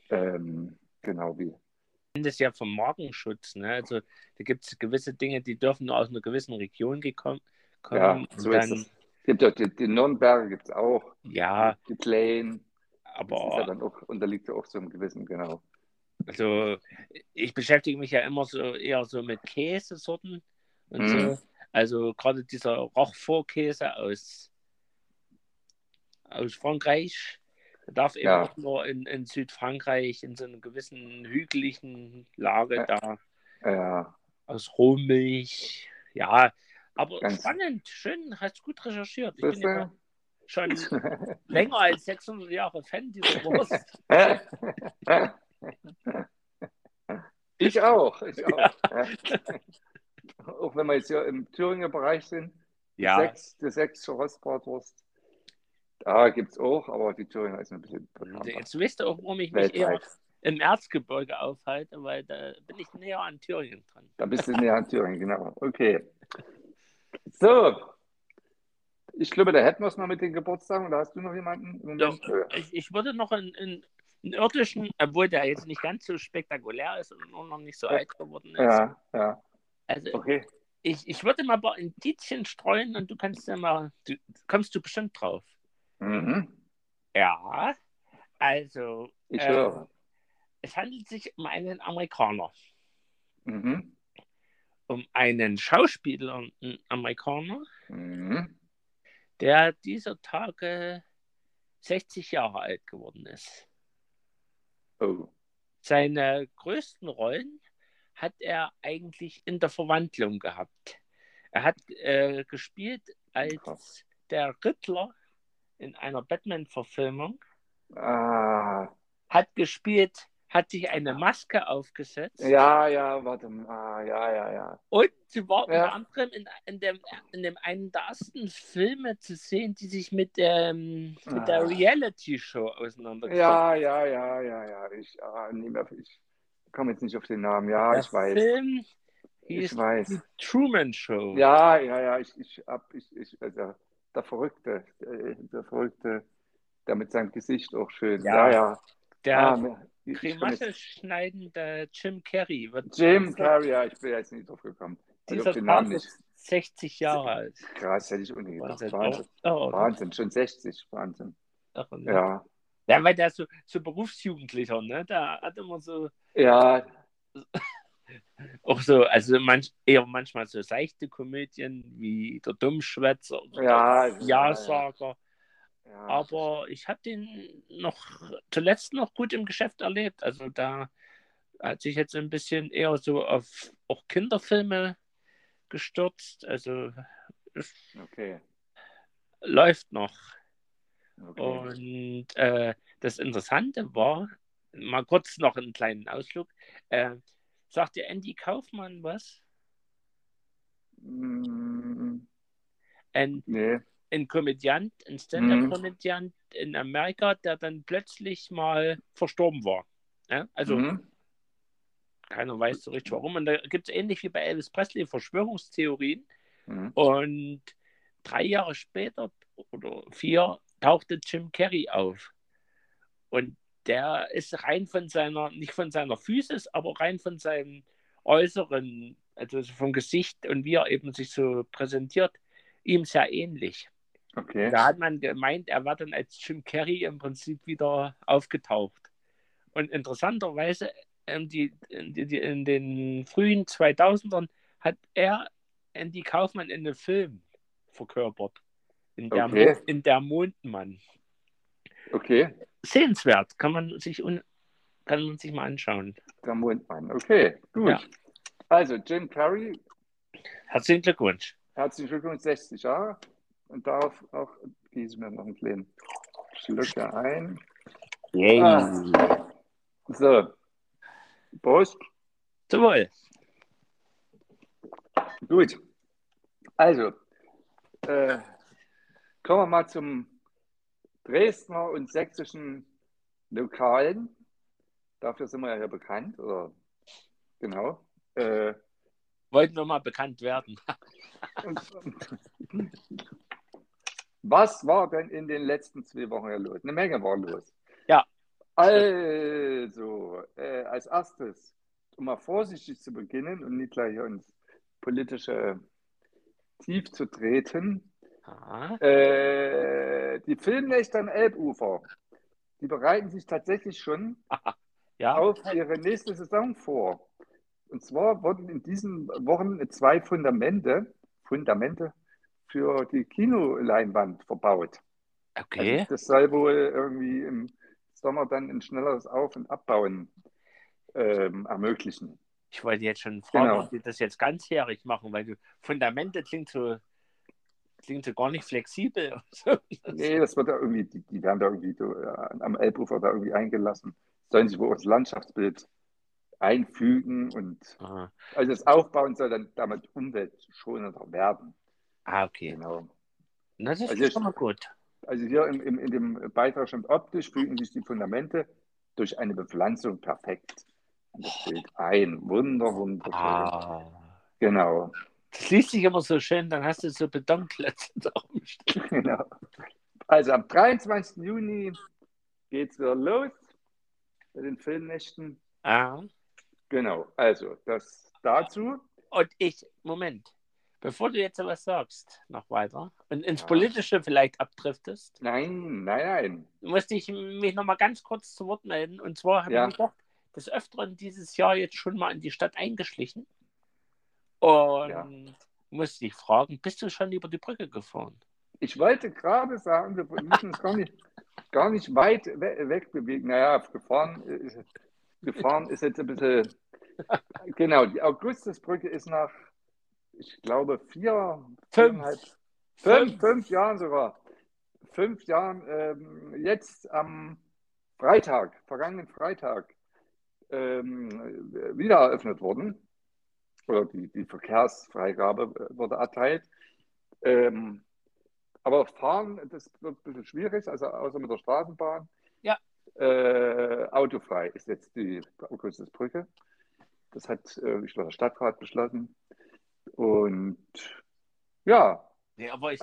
[SPEAKER 2] Ähm, genau wie.
[SPEAKER 3] Das ist ja vom Markenschutz. Ne? Also da gibt es gewisse Dinge, die dürfen nur aus einer gewissen Region gekommen.
[SPEAKER 2] Ja,
[SPEAKER 3] kommen.
[SPEAKER 2] so
[SPEAKER 3] Und
[SPEAKER 2] ist es. Gibt ja die, die Nürnberger gibt es auch.
[SPEAKER 3] Ja,
[SPEAKER 2] Die Plain. Das ist ja
[SPEAKER 3] aber
[SPEAKER 2] dann auch, unterliegt ja auch so einem gewissen, genau.
[SPEAKER 3] Also ich beschäftige mich ja immer so eher so mit Käsesorten und
[SPEAKER 2] Mhm.
[SPEAKER 3] so. Also gerade dieser Roquefort-Käse aus, aus Frankreich, darf eben
[SPEAKER 2] Ja.
[SPEAKER 3] auch nur in, in Südfrankreich in so einer gewissen hügeligen Lage
[SPEAKER 2] Ja.
[SPEAKER 3] da
[SPEAKER 2] Ja,
[SPEAKER 3] aus Rohmilch. Ja, aber
[SPEAKER 2] Ganz-
[SPEAKER 3] spannend, schön, hast gut recherchiert. Ich bin ja schon [laughs] länger als 600 Jahre Fan dieser [laughs] Wurst. [laughs]
[SPEAKER 2] ich auch. Ich auch. [laughs] auch wenn wir jetzt hier im Thüringer Bereich sind.
[SPEAKER 3] Ja,
[SPEAKER 2] Sechs, die sächsische Rostbratwurst. Da gibt es auch, aber die Thüringer ist ein bisschen bekannter.
[SPEAKER 3] jetzt wisst ihr auch, warum ich mich eher im Erzgebirge aufhalte, weil da bin ich näher an Thüringen dran.
[SPEAKER 2] Da bist du näher an Thüringen, genau. Okay. So. Ich glaube, da hätten wir es noch mit den Geburtstagen. Oder hast du noch jemanden?
[SPEAKER 3] Doch, ich, ich würde noch einen, einen, einen irdischen, obwohl der jetzt nicht ganz so spektakulär ist und auch noch nicht so alt geworden ist.
[SPEAKER 2] Ja, ja.
[SPEAKER 3] Also
[SPEAKER 2] Okay.
[SPEAKER 3] ich, ich würde mal ein paar Indizien streuen und du kannst ja mal, du, kommst du bestimmt drauf.
[SPEAKER 2] Mhm.
[SPEAKER 3] Ja, also
[SPEAKER 2] Ich
[SPEAKER 3] Äh,
[SPEAKER 2] höre.
[SPEAKER 3] es handelt sich um einen Amerikaner,
[SPEAKER 2] Mhm.
[SPEAKER 3] um einen Schauspieler, einen Amerikaner,
[SPEAKER 2] Mhm.
[SPEAKER 3] der dieser Tage 60 Jahre alt geworden ist.
[SPEAKER 2] Oh.
[SPEAKER 3] Seine größten Rollen hat er eigentlich in der Verwandlung gehabt. Er hat äh, gespielt als
[SPEAKER 2] Krass.
[SPEAKER 3] der Riddler in einer Batman-Verfilmung,
[SPEAKER 2] Ah.
[SPEAKER 3] hat gespielt, hat sich eine Maske aufgesetzt
[SPEAKER 2] Ja, ja, warte mal. Ah, ja, ja, ja.
[SPEAKER 3] und sie war
[SPEAKER 2] Ja.
[SPEAKER 3] unter anderem in, in, dem, in dem einen der ersten Filme zu sehen, die sich mit, ähm, mit der
[SPEAKER 2] Ah.
[SPEAKER 3] Reality-Show auseinandergesetzt
[SPEAKER 2] Ja, ja, ja, ja, ja. Ich, ah, mehr, ich komme jetzt nicht auf den Namen. Ja,
[SPEAKER 3] Der
[SPEAKER 2] ich weiß.
[SPEAKER 3] Film
[SPEAKER 2] Ich weiß.
[SPEAKER 3] die Truman Show.
[SPEAKER 2] Ja, ja, ja. Ich, ich hab, ich, ich, also, der Verrückte, der, der Verrückte, der mit seinem Gesicht auch schön.
[SPEAKER 3] Ja.
[SPEAKER 2] Ja, ja.
[SPEAKER 3] Der
[SPEAKER 2] Ah, komm
[SPEAKER 3] Grimasse
[SPEAKER 2] jetzt,
[SPEAKER 3] schneidende Jim Carrey wird
[SPEAKER 2] Jim Carrey, ja, ich bin jetzt nicht drauf gekommen.
[SPEAKER 3] Dieser
[SPEAKER 2] den Namen
[SPEAKER 3] ist 60 Jahre alt.
[SPEAKER 2] Krass, hätte ich ohne gedacht.
[SPEAKER 3] Wahnsinn.
[SPEAKER 2] Wahnsinn.
[SPEAKER 3] Oh, oh,
[SPEAKER 2] Wahnsinn, schon 60, Wahnsinn.
[SPEAKER 3] oh,
[SPEAKER 2] Ja,
[SPEAKER 3] ja, weil der so, so Berufsjugendlicher, ne? Der hat immer so,
[SPEAKER 2] ja, [laughs]
[SPEAKER 3] auch so, also manch, eher manchmal so seichte Komödien wie der Dummschwätzer oder
[SPEAKER 2] ja,
[SPEAKER 3] der Ja-Sager.
[SPEAKER 2] ja.
[SPEAKER 3] Aber ich habe den noch zuletzt noch gut im Geschäft erlebt. Also da hat sich jetzt ein bisschen eher so auf auch Kinderfilme gestürzt. Also
[SPEAKER 2] Okay,
[SPEAKER 3] läuft noch.
[SPEAKER 2] okay.
[SPEAKER 3] Und äh, das Interessante war, mal kurz noch einen kleinen Ausflug. Äh, sagt dir Andy Kaufmann was?
[SPEAKER 2] Mm, nee,
[SPEAKER 3] ein Komödiant, ein Stand-up-Komödiant in Amerika, der dann plötzlich mal verstorben war. Ja? Also
[SPEAKER 2] mhm.
[SPEAKER 3] keiner weiß so richtig warum. Und da gibt es ähnlich wie bei Elvis Presley Verschwörungstheorien.
[SPEAKER 2] Mhm.
[SPEAKER 3] Und drei Jahre später oder vier tauchte Jim Carrey auf. Und der ist rein von seiner, nicht von seiner Physis, aber rein von seinem Äußeren, also vom Gesicht und wie er eben sich so präsentiert, ihm sehr ähnlich.
[SPEAKER 2] Okay.
[SPEAKER 3] Da hat man gemeint, er war dann als Jim Carrey im Prinzip wieder aufgetaucht. Und interessanterweise, ähm, die, die, die, in den frühen 2000ern hat er Andy Kaufmann in einem Film verkörpert. In der,
[SPEAKER 2] Okay.
[SPEAKER 3] In der Mondmann.
[SPEAKER 2] Okay,
[SPEAKER 3] Sehenswert, kann man sich, un, kann man sich mal anschauen.
[SPEAKER 2] der Mondmann. Okay, gut.
[SPEAKER 3] Ja.
[SPEAKER 2] Also, Jim Carrey,
[SPEAKER 3] Herzlichen Glückwunsch.
[SPEAKER 2] herzlichen Glückwunsch, 60 Jahre. Und darauf auch mir noch einen kleinen Schlücke ein.
[SPEAKER 3] Yay.
[SPEAKER 2] Ah. So, Prost.
[SPEAKER 3] Zum Wohl.
[SPEAKER 2] Gut. Also, äh, kommen wir mal zum Dresdner und sächsischen Lokalen. Dafür sind wir ja hier bekannt. Oder, genau. Äh,
[SPEAKER 3] Wollten wir mal bekannt werden.
[SPEAKER 2] Was war denn in den letzten zwei Wochen hier los? Eine Menge war los.
[SPEAKER 3] Ja.
[SPEAKER 2] Also, äh, als erstes, um mal vorsichtig zu beginnen und nicht gleich ins politische Tief zu treten, äh, die Filmnächte am Elbufer, die bereiten sich tatsächlich schon [laughs]
[SPEAKER 3] ja,
[SPEAKER 2] auf ihre nächste Saison vor. Und zwar wurden in diesen Wochen zwei Fundamente, Fundamente für die Kinoleinwand verbaut.
[SPEAKER 3] okay.
[SPEAKER 2] Also das soll wohl irgendwie im Sommer dann ein schnelleres Auf- und Abbauen ähm, ermöglichen.
[SPEAKER 3] Ich wollte jetzt schon fragen,
[SPEAKER 2] Genau.
[SPEAKER 3] ob die das jetzt ganzjährig machen, weil du Fundamente klingt so, klingt so gar nicht flexibel. so.
[SPEAKER 2] Nee, das wird da irgendwie, die, die werden da irgendwie so, äh, am Elbufer da irgendwie eingelassen, sollen sich wohl ins Landschaftsbild einfügen und
[SPEAKER 3] Ah,
[SPEAKER 2] also das Aufbauen soll dann damit umweltschonender werden.
[SPEAKER 3] Ah, okay.
[SPEAKER 2] Genau.
[SPEAKER 3] Na, das
[SPEAKER 2] Also
[SPEAKER 3] ist
[SPEAKER 2] ich-
[SPEAKER 3] schon mal gut.
[SPEAKER 2] Also hier im, im, in dem Beitrag schon optisch fügen sich die Fundamente durch eine Bepflanzung perfekt in das Bild ein. Wunder, wunderschön.
[SPEAKER 3] Ah.
[SPEAKER 2] Genau,
[SPEAKER 3] Das liest sich immer so schön, dann hast du so Betonklötze da rumstehen. [laughs]
[SPEAKER 2] genau. Also am 23. Juni geht es wieder los mit den Filmnächten.
[SPEAKER 3] Ah.
[SPEAKER 2] Genau, also das dazu.
[SPEAKER 3] Und ich, Moment, bevor du jetzt was sagst, noch weiter und ins
[SPEAKER 2] Ja.
[SPEAKER 3] Politische vielleicht abdriftest,
[SPEAKER 2] Nein, nein, nein.
[SPEAKER 3] musste ich mich noch mal ganz kurz zu Wort melden. Und zwar habe
[SPEAKER 2] Ja.
[SPEAKER 3] ich doch des Öfteren dieses Jahr jetzt schon mal in die Stadt eingeschlichen. Und
[SPEAKER 2] Ja.
[SPEAKER 3] musste dich fragen, bist du schon über die Brücke gefahren?
[SPEAKER 2] Ich wollte gerade sagen, wir müssen uns gar nicht, gar nicht weit we wegbewegen. Naja, gefahren, ist- gefahren ist jetzt ein bisschen. [laughs] Genau, die Augustusbrücke ist nach, ich glaube, vier, viereinhalb, fünf, fünf Jahren sogar. Fünf Jahren, ähm, jetzt am Freitag, vergangenen Freitag, ähm, wieder eröffnet worden. Oder die, die Verkehrsfreigabe äh, wurde erteilt. Ähm, aber fahren, das wird ein bisschen schwierig, also außer mit der Straßenbahn.
[SPEAKER 3] Ja.
[SPEAKER 2] Äh, autofrei ist jetzt die Augustusbrücke. Das hat, äh, ich glaube, der Stadtrat beschlossen. Und ja,
[SPEAKER 3] Nee, aber ich,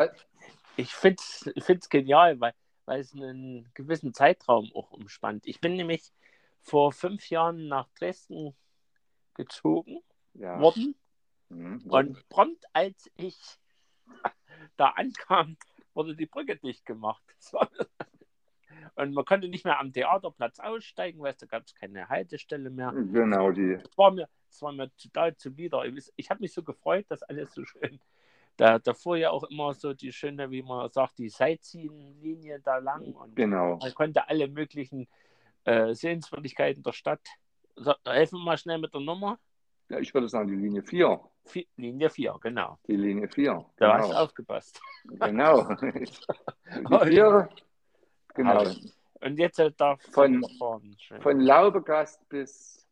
[SPEAKER 3] ich finde es genial, weil, weil es einen gewissen Zeitraum auch umspannt. Ich bin nämlich vor fünf Jahren nach Dresden gezogen
[SPEAKER 2] ja.
[SPEAKER 3] worden
[SPEAKER 2] Mhm.
[SPEAKER 3] und prompt als ich [laughs] da ankam, wurde die Brücke dicht gemacht. [laughs] Das war- Und man konnte nicht mehr am Theaterplatz aussteigen, weil da gab es keine Haltestelle mehr.
[SPEAKER 2] Genau, die.
[SPEAKER 3] Es war mir, es war mir total zuwider. Ich, habe mich so gefreut, dass alles so schön. Da, da fuhr ja auch immer so die schöne, wie man sagt, die Sightseeing-Linie da lang und
[SPEAKER 2] Genau.
[SPEAKER 3] man konnte alle möglichen äh, Sehenswürdigkeiten der Stadt. So, helfen wir mal schnell mit der Nummer.
[SPEAKER 2] Ja, ich würde sagen, die Linie 4.
[SPEAKER 3] Vier, Linie 4, genau.
[SPEAKER 2] Die Linie 4.
[SPEAKER 3] Da hast du
[SPEAKER 2] genau.
[SPEAKER 3] aufgepasst.
[SPEAKER 2] genau. [laughs] Die 4. Genau.
[SPEAKER 3] Und jetzt äh, darf
[SPEAKER 2] Von-
[SPEAKER 3] fahren. Schön.
[SPEAKER 2] Von Laubegast bis,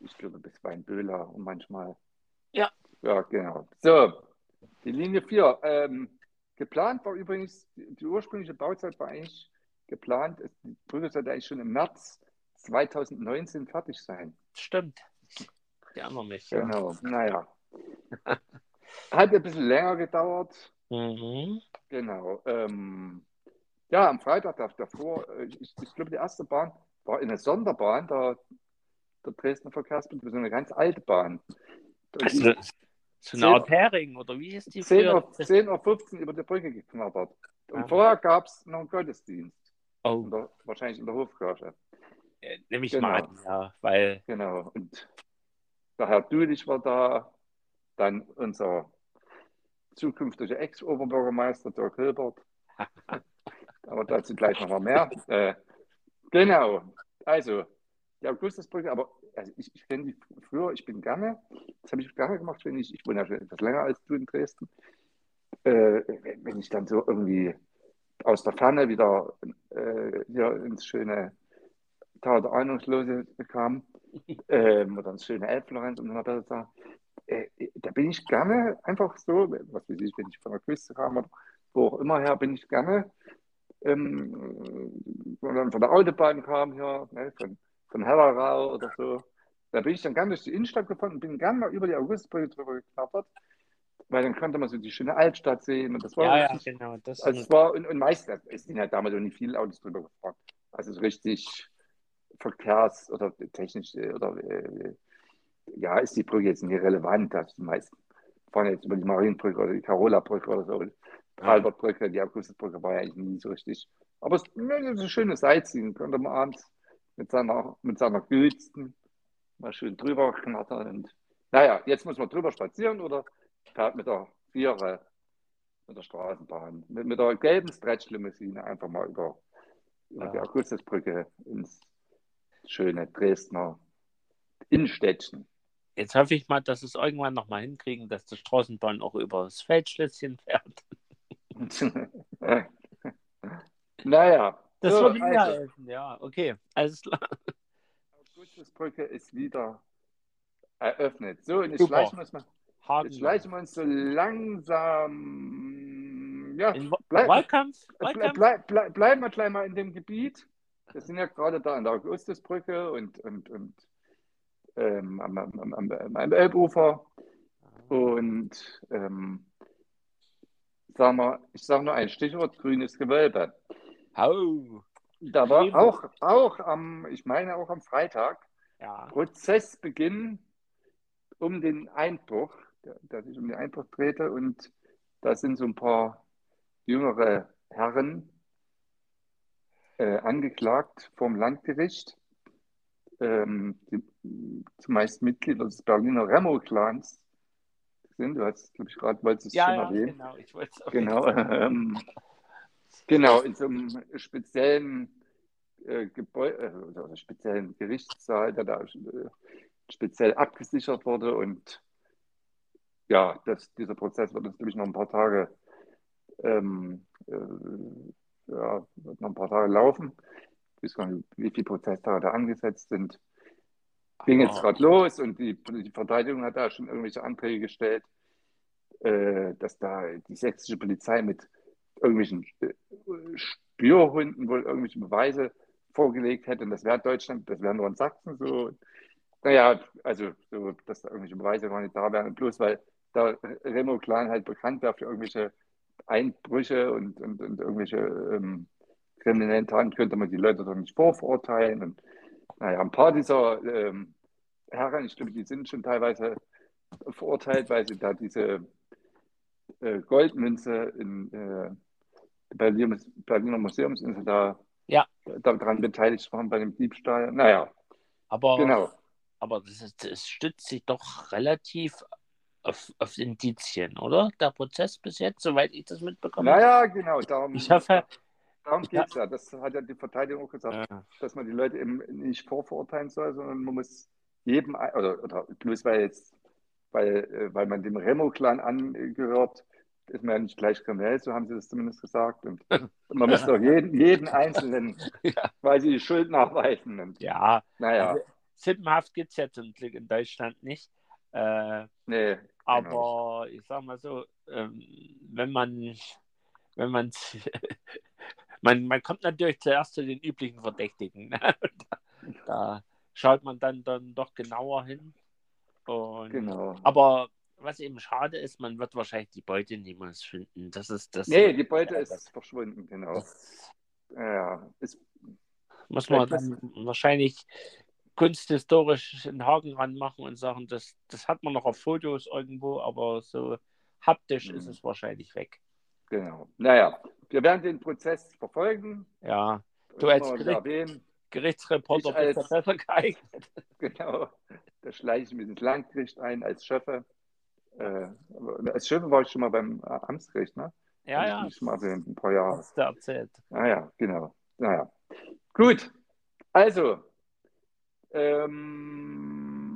[SPEAKER 2] ich glaube, bis Weinböhler und manchmal.
[SPEAKER 3] Ja.
[SPEAKER 2] Ja, genau. So, die Linie 4. Ähm, geplant war übrigens, die, die ursprüngliche Bauzeit war eigentlich geplant, es- die Brücke sollte eigentlich schon im März 2019 fertig sein.
[SPEAKER 3] Stimmt. Erinnere mich. Ja.
[SPEAKER 2] Genau. Naja. [laughs] Hat ein bisschen länger gedauert.
[SPEAKER 3] Mhm.
[SPEAKER 2] Genau. Ähm, ja, am Freitag da- davor, äh, ich, ich glaube, die erste Bahn war eine Sonderbahn der, der Dresdner Verkehrsbetrieb, so eine ganz alte Bahn.
[SPEAKER 3] Also, so eine Art Hering, oder wie ist die
[SPEAKER 2] 10
[SPEAKER 3] früher?
[SPEAKER 2] Uhr, 10 Uhr 15 über die Brücke geknabbert. Und
[SPEAKER 3] Ah.
[SPEAKER 2] vorher gab es noch einen Gottesdienst,
[SPEAKER 3] Oh,
[SPEAKER 2] in der, wahrscheinlich in der Hofkirche.
[SPEAKER 3] äh, nehme ich
[SPEAKER 2] Genau.
[SPEAKER 3] mal an, ja, weil
[SPEAKER 2] Genau. Und der Herr Dulich war da, dann unser zukünftiger Ex-Oberbürgermeister Dirk Hilbert. [laughs] aber dazu gleich noch mal mehr. Äh, genau. Also, die Augustusbrücke, aber also ich, ich kenne die früher, ich bin gerne, das habe ich gerne gemacht, wenn ich, ich wohne ja schon etwas länger als du in Dresden, äh, wenn ich dann so irgendwie aus der Ferne wieder äh, hier ins schöne Tal der Ahnungslose kam, ähm, oder ins schöne Elbflorenz, um mal besser zu sagen, äh, da bin ich gerne einfach so, was weiß ich, wenn ich von der Küste kam oder wo auch immer her, bin ich gerne, ähm, wenn dann von der Autobahn kam hier, ne, von, von Hellerau oder so, da bin ich dann gerne durch die Innenstadt gefahren und bin gerne mal über die Augustbrücke drüber geknabbert, weil dann konnte man so die schöne Altstadt sehen und das war
[SPEAKER 3] ja, ja,
[SPEAKER 2] richtig,
[SPEAKER 3] genau. Das
[SPEAKER 2] also es war, und, und meistens, es sind halt damals auch nicht viele Autos drüber gefahren. Also so richtig Verkehrs- oder technisch äh, oder äh, ja, ist die Brücke jetzt nicht relevant. Das die meisten fahren jetzt über die Marienbrücke oder die Carola-Brücke oder so. Die Albertbrücke, die Augustusbrücke war ja eigentlich nie so richtig. Aber es ist eine schöne Sightseeing. Könnte man abends mit seiner, mit seiner Gütsten mal schön drüber knattern. Und, naja, jetzt muss man drüber spazieren oder fährt mit der Vierer, mit der Straßenbahn, mit, mit der gelben Stretch-Limousine einfach mal über, über
[SPEAKER 3] Ja.
[SPEAKER 2] die Augustusbrücke ins schöne Dresdner Innenstädtchen.
[SPEAKER 3] Jetzt hoffe ich mal, dass es irgendwann noch mal hinkriegen, dass die Straßenbahn auch über das Feldschlösschen fährt. [laughs]
[SPEAKER 2] naja,
[SPEAKER 3] Das
[SPEAKER 2] so,
[SPEAKER 3] würde mir
[SPEAKER 2] also,
[SPEAKER 3] ja. Okay, alles klar.
[SPEAKER 2] Augustusbrücke ist wieder eröffnet. So, und jetzt
[SPEAKER 3] Super.
[SPEAKER 2] schleichen wir uns mal. Jetzt schleichen wir uns so langsam. Ja, bleib-
[SPEAKER 3] Wahlkampf? Wahlkampf?
[SPEAKER 2] bleib, bleib, bleiben wir gleich mal in dem Gebiet. Wir sind ja gerade da an der Augustusbrücke und, und, und ähm, am, am, am, am Elbufer. Und ähm, sag mal, ich sage nur ein Stichwort: grünes Gewölbe.
[SPEAKER 3] Hau.
[SPEAKER 2] Da war
[SPEAKER 3] Eben.
[SPEAKER 2] auch, auch am, ich meine auch am Freitag,
[SPEAKER 3] Ja.
[SPEAKER 2] Prozessbeginn um den Einbruch, der sich um den Einbruch drehte. Und da sind so ein paar jüngere Herren äh, angeklagt vom Landgericht, ähm, die zumeist Mitglieder des Berliner Remo-Clans sind. Du hast, glaube ich, gerade wolltest es
[SPEAKER 3] Ja,
[SPEAKER 2] schon
[SPEAKER 3] ja,
[SPEAKER 2] erwähnen.
[SPEAKER 3] genau. Ich wollte es auch
[SPEAKER 2] Genau, [laughs] ähm, genau, in so einem speziellen äh, Gebäude, äh, oder speziellen Gerichtssaal, der da äh, speziell abgesichert wurde. Und ja, das, dieser Prozess wird uns, glaube ich, noch ein paar Tage, ähm, äh, ja, wird noch ein paar Tage laufen. Ich weiß gar nicht, wie viele Prozesstage da angesetzt sind. Ging jetzt
[SPEAKER 3] Aber-
[SPEAKER 2] gerade los und die, die Verteidigung hat da schon irgendwelche Anträge gestellt, äh, dass da die sächsische Polizei mit irgendwelchen äh, Spürhunden wohl irgendwelche Beweise vorgelegt hätte. Und das wäre Deutschland, das wäre nur in Sachsen so. Naja, also, so, dass da irgendwelche Beweise gar nicht da wären. Und bloß weil der Remo-Clan halt bekannt wäre für irgendwelche Einbrüche und, und, und irgendwelche ähm, kriminellen Taten, könnte man die Leute doch nicht vorverurteilen. Und naja, ein paar dieser ähm, Herren, ich glaube, die sind schon teilweise verurteilt, weil sie da diese äh, Goldmünze in äh, Berliner, Berliner Museumsinsel da,
[SPEAKER 3] Ja.
[SPEAKER 2] da daran beteiligt waren bei dem Diebstahl. Naja,
[SPEAKER 3] Aber,
[SPEAKER 2] genau.
[SPEAKER 3] aber das, das stützt sich doch relativ auf, auf Indizien, oder? Der Prozess bis jetzt, soweit ich das mitbekomme.
[SPEAKER 2] Naja, genau. Darum,
[SPEAKER 3] Ich hoffe,
[SPEAKER 2] darum geht es ja. Das hat ja die Verteidigung auch gesagt,
[SPEAKER 3] äh,
[SPEAKER 2] dass man die Leute eben nicht vorverurteilen soll, sondern man muss jedem, oder, oder bloß weil jetzt, weil, äh, weil man dem Remo-Clan angehört, ist man ja nicht gleich kriminell, so haben sie das zumindest gesagt. Und [laughs] man muss doch jeden, jeden Einzelnen [laughs]
[SPEAKER 3] Ja.
[SPEAKER 2] quasi die Schuld nachweisen. Und,
[SPEAKER 3] ja,
[SPEAKER 2] naja,
[SPEAKER 3] Also- Sippenhaft gibt es ja zum Glück in Deutschland nicht. Äh,
[SPEAKER 2] nee.
[SPEAKER 3] aber ich sag mal so, ähm, wenn man, wenn man, [laughs] man, man kommt natürlich zuerst zu den üblichen Verdächtigen. Ne? da, [laughs] da schaut man dann, dann doch genauer hin. Und,
[SPEAKER 2] Genau.
[SPEAKER 3] Aber was eben schade ist, man wird wahrscheinlich die Beute niemals finden. Das ist das.
[SPEAKER 2] Nee, die Beute
[SPEAKER 3] Ja,
[SPEAKER 2] ist verschwunden, genau. Ja, ist,
[SPEAKER 3] muss man dann wahrscheinlich kunsthistorisch einen Haken ranmachen und sagen, das, das hat man noch auf Fotos irgendwo, aber so haptisch ist
[SPEAKER 2] Mhm.
[SPEAKER 3] es wahrscheinlich weg.
[SPEAKER 2] Genau. Naja, wir werden den Prozess verfolgen.
[SPEAKER 3] Ja, Du als Gericht-. Gerichtsreporter
[SPEAKER 2] Ich
[SPEAKER 3] bist
[SPEAKER 2] als-
[SPEAKER 3] ja besser geeignet. [laughs]
[SPEAKER 2] Genau. Da schleiche ich mich ins Landgericht ein als Schöffe. Äh, als Schöffe war ich schon mal beim äh, Amtsgericht, ne?
[SPEAKER 3] Ja, ja,
[SPEAKER 2] Ich schon mal erwähnt, ein paar Jahre.
[SPEAKER 3] hast du erzählt.
[SPEAKER 2] Ah ja, genau. Naja. Gut. Also,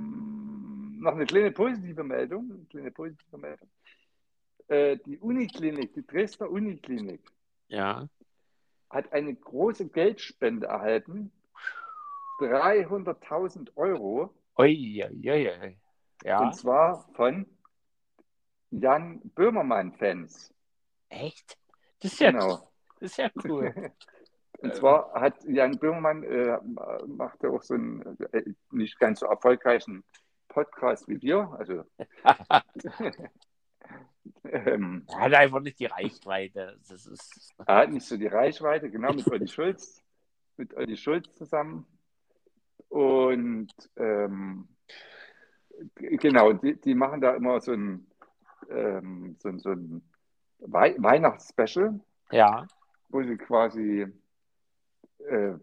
[SPEAKER 2] ähm, noch eine kleine positive Meldung. Eine kleine positive Meldung. Äh, die Uniklinik, die Dresdner Uniklinik,
[SPEAKER 3] Ja,
[SPEAKER 2] hat eine große Geldspende erhalten. 300.000 Euro.
[SPEAKER 3] ui, ui, ui. Ja,
[SPEAKER 2] Und zwar von Jan Böhmermann-Fans.
[SPEAKER 3] echt? Das ist ja,
[SPEAKER 2] Genau.
[SPEAKER 3] das ist ja cool. [laughs]
[SPEAKER 2] Und zwar hat Jan Böhmermann äh, macht ja auch so einen äh, nicht ganz so erfolgreichen Podcast wie wir. Also [laughs] ähm,
[SPEAKER 3] Er hat einfach nicht die Reichweite. Das ist,
[SPEAKER 2] er hat nicht so die Reichweite, genau mit Olli Schulz, mit Olli Schulz zusammen. Und ähm, genau, die, die machen da immer so ein, ähm, so, so ein Wei Weihnachtsspecial,
[SPEAKER 3] Ja.
[SPEAKER 2] wo sie quasi äh,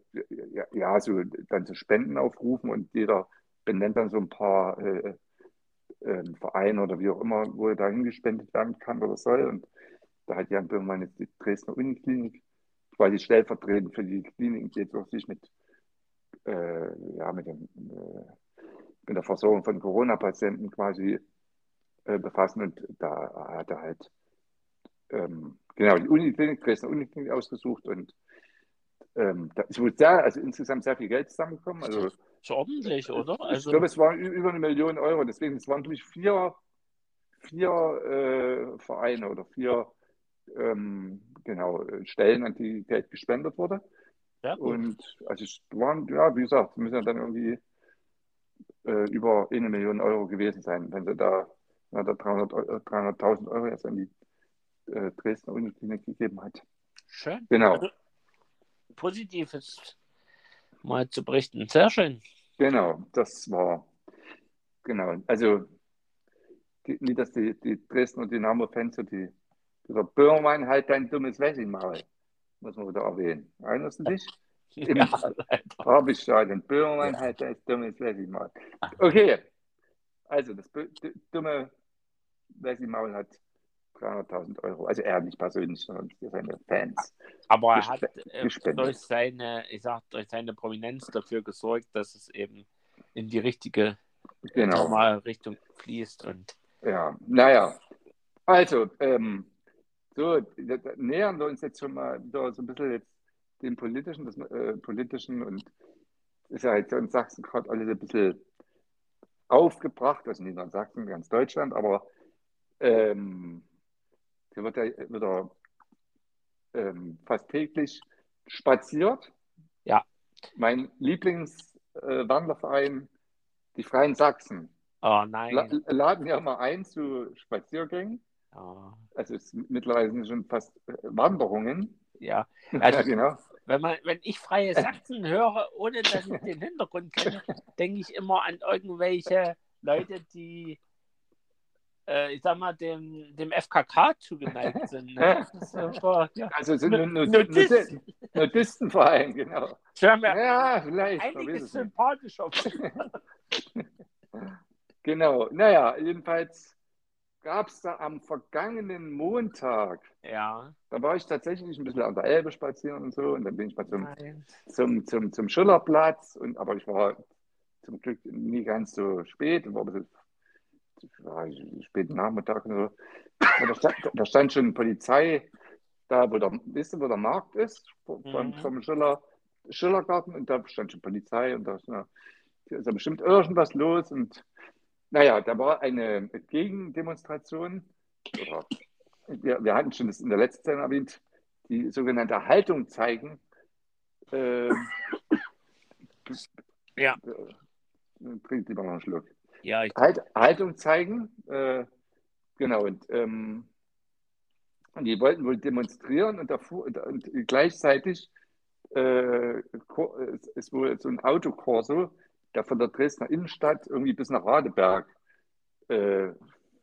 [SPEAKER 2] ja, ja, so dann so Spenden aufrufen und jeder benennt dann so ein paar äh, äh, Vereine oder wie auch immer, wo da hingespendet werden kann oder soll. Und da hat Jan Böhmermann jetzt die Dresdner Uniklinik quasi stellvertretend für die Klinik, die jetzt auch sich mit, äh, ja, mit, dem, äh, mit der Versorgung von Corona-Patienten quasi äh, befassen. Und da hat er halt ähm, genau die Uniklinik, Dresdner Uniklinik ausgesucht und ähm, da ist wohl sehr, also insgesamt sehr viel Geld zusammengekommen. Also
[SPEAKER 3] Ist ordentlich, oder?
[SPEAKER 2] ich
[SPEAKER 3] Also,
[SPEAKER 2] glaube, es waren über eine Million Euro. Deswegen, es waren, ich, vier, vier äh, Vereine oder vier ähm, genau, äh, Stellen, an die Geld gespendet wurde.
[SPEAKER 3] ja, gut.
[SPEAKER 2] Und also es waren, ja, wie gesagt, müssen ja dann irgendwie äh, über eine Million Euro gewesen sein, wenn sie da, da 300 Eu- äh, 300.000 Euro jetzt an die äh, Dresdner Uniklinik gegeben hat.
[SPEAKER 3] Schön.
[SPEAKER 2] Genau,
[SPEAKER 3] Also, Positives mal zu berichten. Sehr schön.
[SPEAKER 2] genau, das war, genau, also die, nicht, dass die, die Dresdner Dynamo-Fans so die, dieser Böhmermann halt dein dummes Wessi-Maul, muss man wieder erwähnen. Erinnerst du dich? [laughs]
[SPEAKER 3] Ja, leider.
[SPEAKER 2] Harbisstadion, Böhmermann
[SPEAKER 3] Ja.
[SPEAKER 2] halt dein dummes Wessi-Maul. Okay, also das dumme Wessi-Maul hat 300.000 Euro, also er nicht persönlich, sondern seine Fans.
[SPEAKER 3] Aber er hat äh, durch seine, ich sag, durch seine Prominenz dafür gesorgt, dass es eben in die richtige
[SPEAKER 2] Genau.
[SPEAKER 3] normale Richtung fließt. Und
[SPEAKER 2] Ja, naja. Also, ähm, so, nähern wir uns jetzt schon mal so ein bisschen jetzt dem politischen, das, äh, politischen und ist ja jetzt so in Sachsen gerade alles ein bisschen aufgebracht, also nicht nur in Sachsen, ganz Deutschland, aber ähm, hier wird ja wieder ähm, fast täglich spaziert.
[SPEAKER 3] Ja.
[SPEAKER 2] Mein Lieblingswanderverein, die Freien Sachsen,
[SPEAKER 3] oh
[SPEAKER 2] la
[SPEAKER 3] nein.
[SPEAKER 2] laden ja mal ein zu Spaziergängen.
[SPEAKER 3] Ja,
[SPEAKER 2] Also es sind mittlerweile schon fast äh, Wanderungen.
[SPEAKER 3] ja.
[SPEAKER 2] ja,
[SPEAKER 3] Also, [laughs]
[SPEAKER 2] genau.
[SPEAKER 3] wenn, man, wenn ich freie Sachsen höre, ohne dass ich den Hintergrund kenne, [laughs] denke ich immer an irgendwelche Leute, die, äh, ich sag mal, dem, dem FKK zugeneigt sind. Ne? [laughs] Einfach, ja.
[SPEAKER 2] Also sind nur
[SPEAKER 3] Nudisten.
[SPEAKER 2] Nudistenverein, genau. Ja, vielleicht.
[SPEAKER 3] einiges sympathischer. [laughs]
[SPEAKER 2] Genau. Naja, jedenfalls gab es da am vergangenen Montag,
[SPEAKER 3] ja.
[SPEAKER 2] da war ich tatsächlich ein bisschen an der Elbe spazieren und so, und dann bin ich mal zum,
[SPEAKER 3] Nein.
[SPEAKER 2] zum, zum, zum Schillerplatz, und, aber ich war zum Glück nie ganz so spät, war ein bisschen war späten Nachmittag und so. Da, stand, da stand schon Polizei da, wo der, wisst ihr, wo der Markt ist, vom,
[SPEAKER 3] Mhm.
[SPEAKER 2] vom Schiller, Schillergarten, und da stand schon Polizei und da ist, na, ist ja bestimmt irgendwas los und naja, da war eine Gegendemonstration, oder wir, wir hatten schon das in der letzten Sendung erwähnt, die sogenannte Haltung zeigen. Ähm,
[SPEAKER 3] Ja.
[SPEAKER 2] äh, Trink lieber noch einen Schluck.
[SPEAKER 3] Ja, ich,
[SPEAKER 2] halt, Haltung zeigen. Äh, genau, und, ähm, und die wollten wohl demonstrieren und, davor, und, und gleichzeitig äh, ist wohl so ein Autokorso, der von der Dresdner Innenstadt irgendwie bis nach Radeberg äh,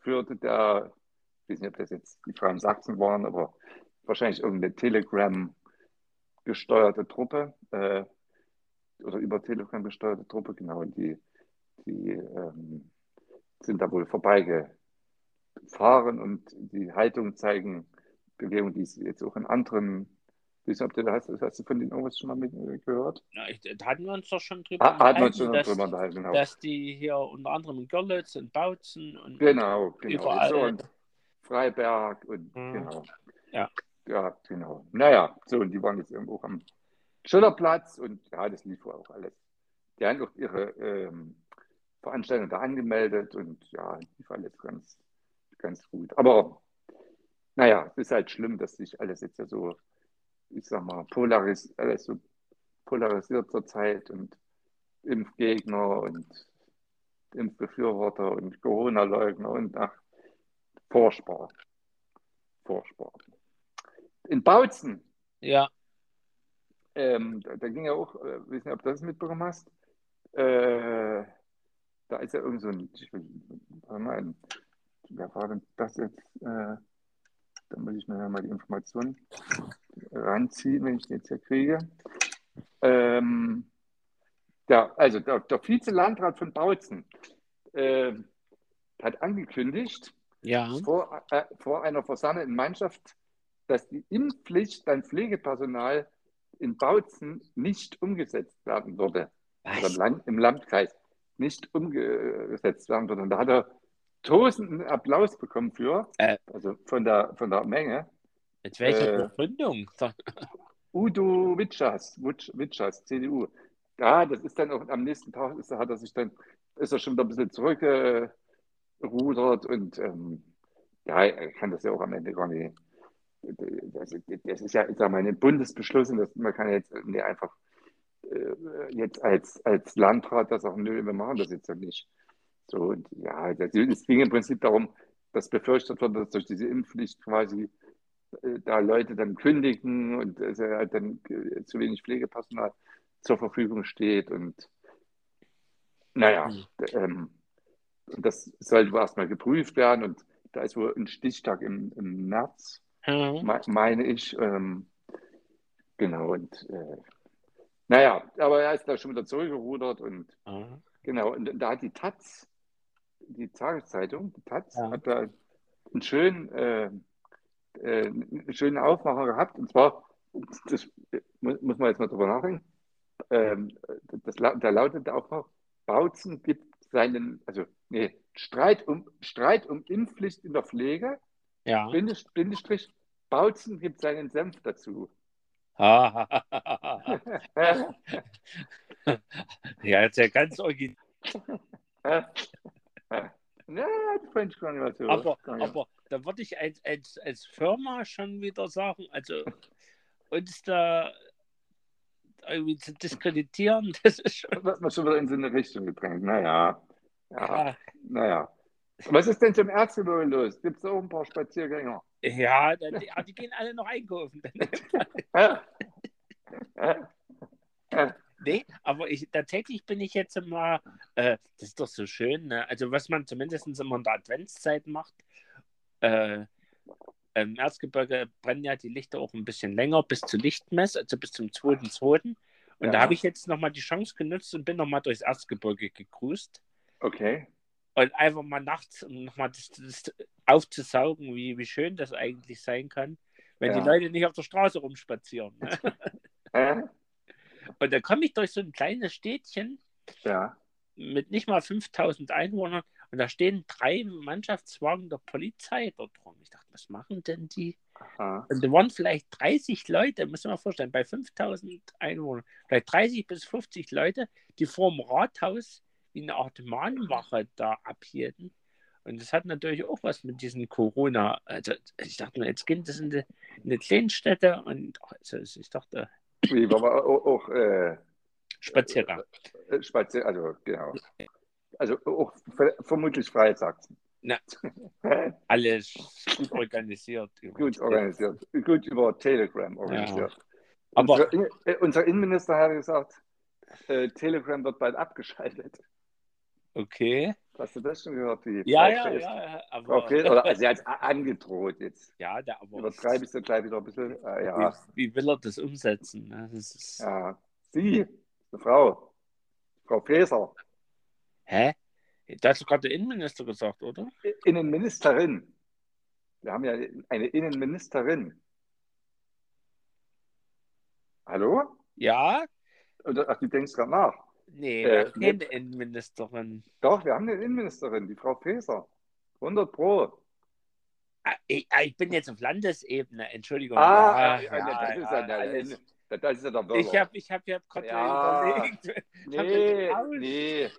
[SPEAKER 2] führte, der, ich weiß nicht, ob das jetzt die Freien Sachsen waren, aber wahrscheinlich irgendeine Telegram gesteuerte Truppe äh, oder über Telegram gesteuerte Truppe, genau, die die ähm, sind da wohl vorbeigefahren und die Haltung zeigen Bewegungen, die es jetzt auch in anderen, ich ob du, hast, hast du von denen irgendwas schon mal mit, äh, gehört?
[SPEAKER 3] ja, ich, da hatten wir uns doch schon drüber
[SPEAKER 2] Ah, hat man schon
[SPEAKER 3] dass,
[SPEAKER 2] drüber unterhalten, genau.
[SPEAKER 3] dass die hier unter anderem in Görlitz und Bautzen und
[SPEAKER 2] Genau, genau.
[SPEAKER 3] überall.
[SPEAKER 2] So, und Freiberg und
[SPEAKER 3] Mhm.
[SPEAKER 2] genau.
[SPEAKER 3] Ja.
[SPEAKER 2] Ja, genau. Naja, so, und die waren jetzt irgendwo am Schillerplatz und ja, das lief wohl auch alles. Die haben auch ihre ähm, Veranstaltung da angemeldet und ja, lief alles ganz, ganz gut. Aber naja, es ist halt schlimm, dass sich alles jetzt ja so, ich sag mal, polaris alles so polarisiert zurzeit und Impfgegner und Impfbefürworter und Corona-Leugner und ach, furchtbar. Furchtbar. In Bautzen,
[SPEAKER 3] ja,
[SPEAKER 2] ähm, da, da ging ja auch, äh, wissen nicht, ob du das mitbekommen hast, Äh, da ist ja irgend so ein, ich will, mal, wer war denn das jetzt? Äh, da muss ich mir mal die Informationen ranziehen, wenn ich die jetzt hier kriege. Ähm, der, also der, der Vize-Landrat von Bautzen äh, hat angekündigt,
[SPEAKER 3] Ja.
[SPEAKER 2] vor, äh, vor einer versammelten Mannschaft, dass die Impfpflicht beim Pflegepersonal in Bautzen nicht umgesetzt werden würde. Oder im? Land, im Landkreis nicht umgesetzt werden. Und da hat er tosenden Applaus bekommen für,
[SPEAKER 3] Äh.
[SPEAKER 2] also von der, von der Menge.
[SPEAKER 3] Mit welcher
[SPEAKER 2] Äh,
[SPEAKER 3] Begründung?
[SPEAKER 2] Udo Witschas, Wutsch- Witschas, CDU. Ja, das ist dann auch am nächsten Tag, ist, hat er sich dann, ist er schon wieder ein bisschen zurückgerudert und ähm, ja, er kann das ja auch am Ende gar nicht. Das, das ist ja, ich sag mal, ein Bundesbeschluss und das, man kann jetzt nicht einfach jetzt als, als Landrat das auch, nö, wir machen das jetzt ja nicht. So, und ja, das, es ging im Prinzip darum, dass befürchtet wird, dass durch diese Impfpflicht quasi äh, da Leute dann kündigen und es halt dann äh, zu wenig Pflegepersonal zur Verfügung steht und naja,
[SPEAKER 3] Hm.
[SPEAKER 2] d- ähm, das sollte erstmal geprüft werden und da ist wohl ein Stichtag im, im März,
[SPEAKER 3] Hm.
[SPEAKER 2] me- meine ich. Ähm, genau, und äh, naja, aber er ist da schon wieder zurückgerudert und
[SPEAKER 3] Ah.
[SPEAKER 2] Genau, und da hat die Taz, die Tageszeitung, die Taz,
[SPEAKER 3] Ja.
[SPEAKER 2] hat da einen schönen, äh, äh, einen schönen Aufmacher gehabt. Und zwar, das muss, man jetzt mal drüber nachdenken, ähm, das, da lautet der Aufmacher, Bautzen gibt seinen, also, nee, Streit um, Streit um Impfpflicht in der Pflege,
[SPEAKER 3] Ja.
[SPEAKER 2] Bindestrich, Bautzen gibt seinen Senf dazu.
[SPEAKER 3] Ja, ist ja ganz original.
[SPEAKER 2] Ja, das fand ich gar nicht mal so.
[SPEAKER 3] Aber, aber da würde ich als, als, als Firma schon wieder sagen, also uns da irgendwie zu diskreditieren, [laughs] das ist schon.
[SPEAKER 2] wird man schon wieder in so eine Richtung gedrängt. Naja, ja,
[SPEAKER 3] Ja,
[SPEAKER 2] naja. Was ist denn zum Ärztebüro los? Gibt es auch ein paar Spaziergänger?
[SPEAKER 3] Ja dann, die, die gehen alle noch einkaufen. Nee, aber ich, tatsächlich bin ich jetzt mal, äh, das ist doch so schön, ne? also was man zumindest immer in der Adventszeit macht, äh, im Erzgebirge brennen ja die Lichter auch ein bisschen länger bis zur Lichtmess, also bis zum 2.2. Und
[SPEAKER 2] Ja.
[SPEAKER 3] da habe ich jetzt nochmal die Chance genutzt und bin nochmal durchs Erzgebirge gecruised
[SPEAKER 2] Okay.
[SPEAKER 3] Und einfach mal nachts, um nochmal das, das aufzusaugen, wie, wie schön das eigentlich sein kann, wenn
[SPEAKER 2] Ja.
[SPEAKER 3] die Leute nicht auf der Straße rumspazieren. Ne? [laughs] Und da komme ich durch so ein kleines Städtchen,
[SPEAKER 2] ja.
[SPEAKER 3] mit nicht mal 5000 Einwohnern und da stehen drei Mannschaftswagen der Polizei dort rum. Ich dachte, was machen denn die?
[SPEAKER 2] Aha.
[SPEAKER 3] Und da waren vielleicht 30 Leute, muss man mal vorstellen, bei 5000 Einwohnern, vielleicht 30 bis 50 Leute, die vor dem Rathaus wie eine Art Mahnwache da abhielten. Und das hat natürlich auch was mit diesen Corona. Also ich dachte mir, jetzt geht das in die Kleinstädte und also ich dachte,
[SPEAKER 2] Wie, war aber auch, auch äh,
[SPEAKER 3] Spaziergang.
[SPEAKER 2] äh, Spazier, also genau. Also auch ver vermutlich Freitagsen.
[SPEAKER 3] Na. Alles gut organisiert.
[SPEAKER 2] Gut organisiert. Gut über Telegram organisiert.
[SPEAKER 3] Aber
[SPEAKER 2] unser, äh, unser Innenminister hat gesagt, äh, Telegram wird bald abgeschaltet.
[SPEAKER 3] Okay.
[SPEAKER 2] Hast du das schon gehört? Die
[SPEAKER 3] Ja, ja,
[SPEAKER 2] Fräs-
[SPEAKER 3] ja. Aber,
[SPEAKER 2] Fräs- oder sie hat angedroht jetzt.
[SPEAKER 3] ja, der, aber
[SPEAKER 2] Übertreibe ich so gleich wieder ein bisschen. Äh, ja,
[SPEAKER 3] wie, wie will er das umsetzen? ne? Das ist,
[SPEAKER 2] ja. Sie, eine Frau. Frau Faeser,
[SPEAKER 3] Hä? Da hast du gerade der Innenminister gesagt, oder?
[SPEAKER 2] Innenministerin. Wir haben ja eine Innenministerin. Hallo?
[SPEAKER 3] Ja?
[SPEAKER 2] Ach, du denkst gerade nach.
[SPEAKER 3] Nee,
[SPEAKER 2] Äh,
[SPEAKER 3] wir haben keine
[SPEAKER 2] nee.
[SPEAKER 3] Innenministerin.
[SPEAKER 2] Doch, wir haben eine Innenministerin, die Frau Faeser. 100 Pro.
[SPEAKER 3] Ah, Ich, ah, ich bin jetzt auf Landesebene, Entschuldigung.
[SPEAKER 2] Ah,
[SPEAKER 3] ja,
[SPEAKER 2] ja, das ist ja, der,
[SPEAKER 3] alles.
[SPEAKER 2] das ist ja der Wörter.
[SPEAKER 3] Ich habe ich hab, ich hab gerade
[SPEAKER 2] Ja.
[SPEAKER 3] überlegt.
[SPEAKER 2] Nee, nee,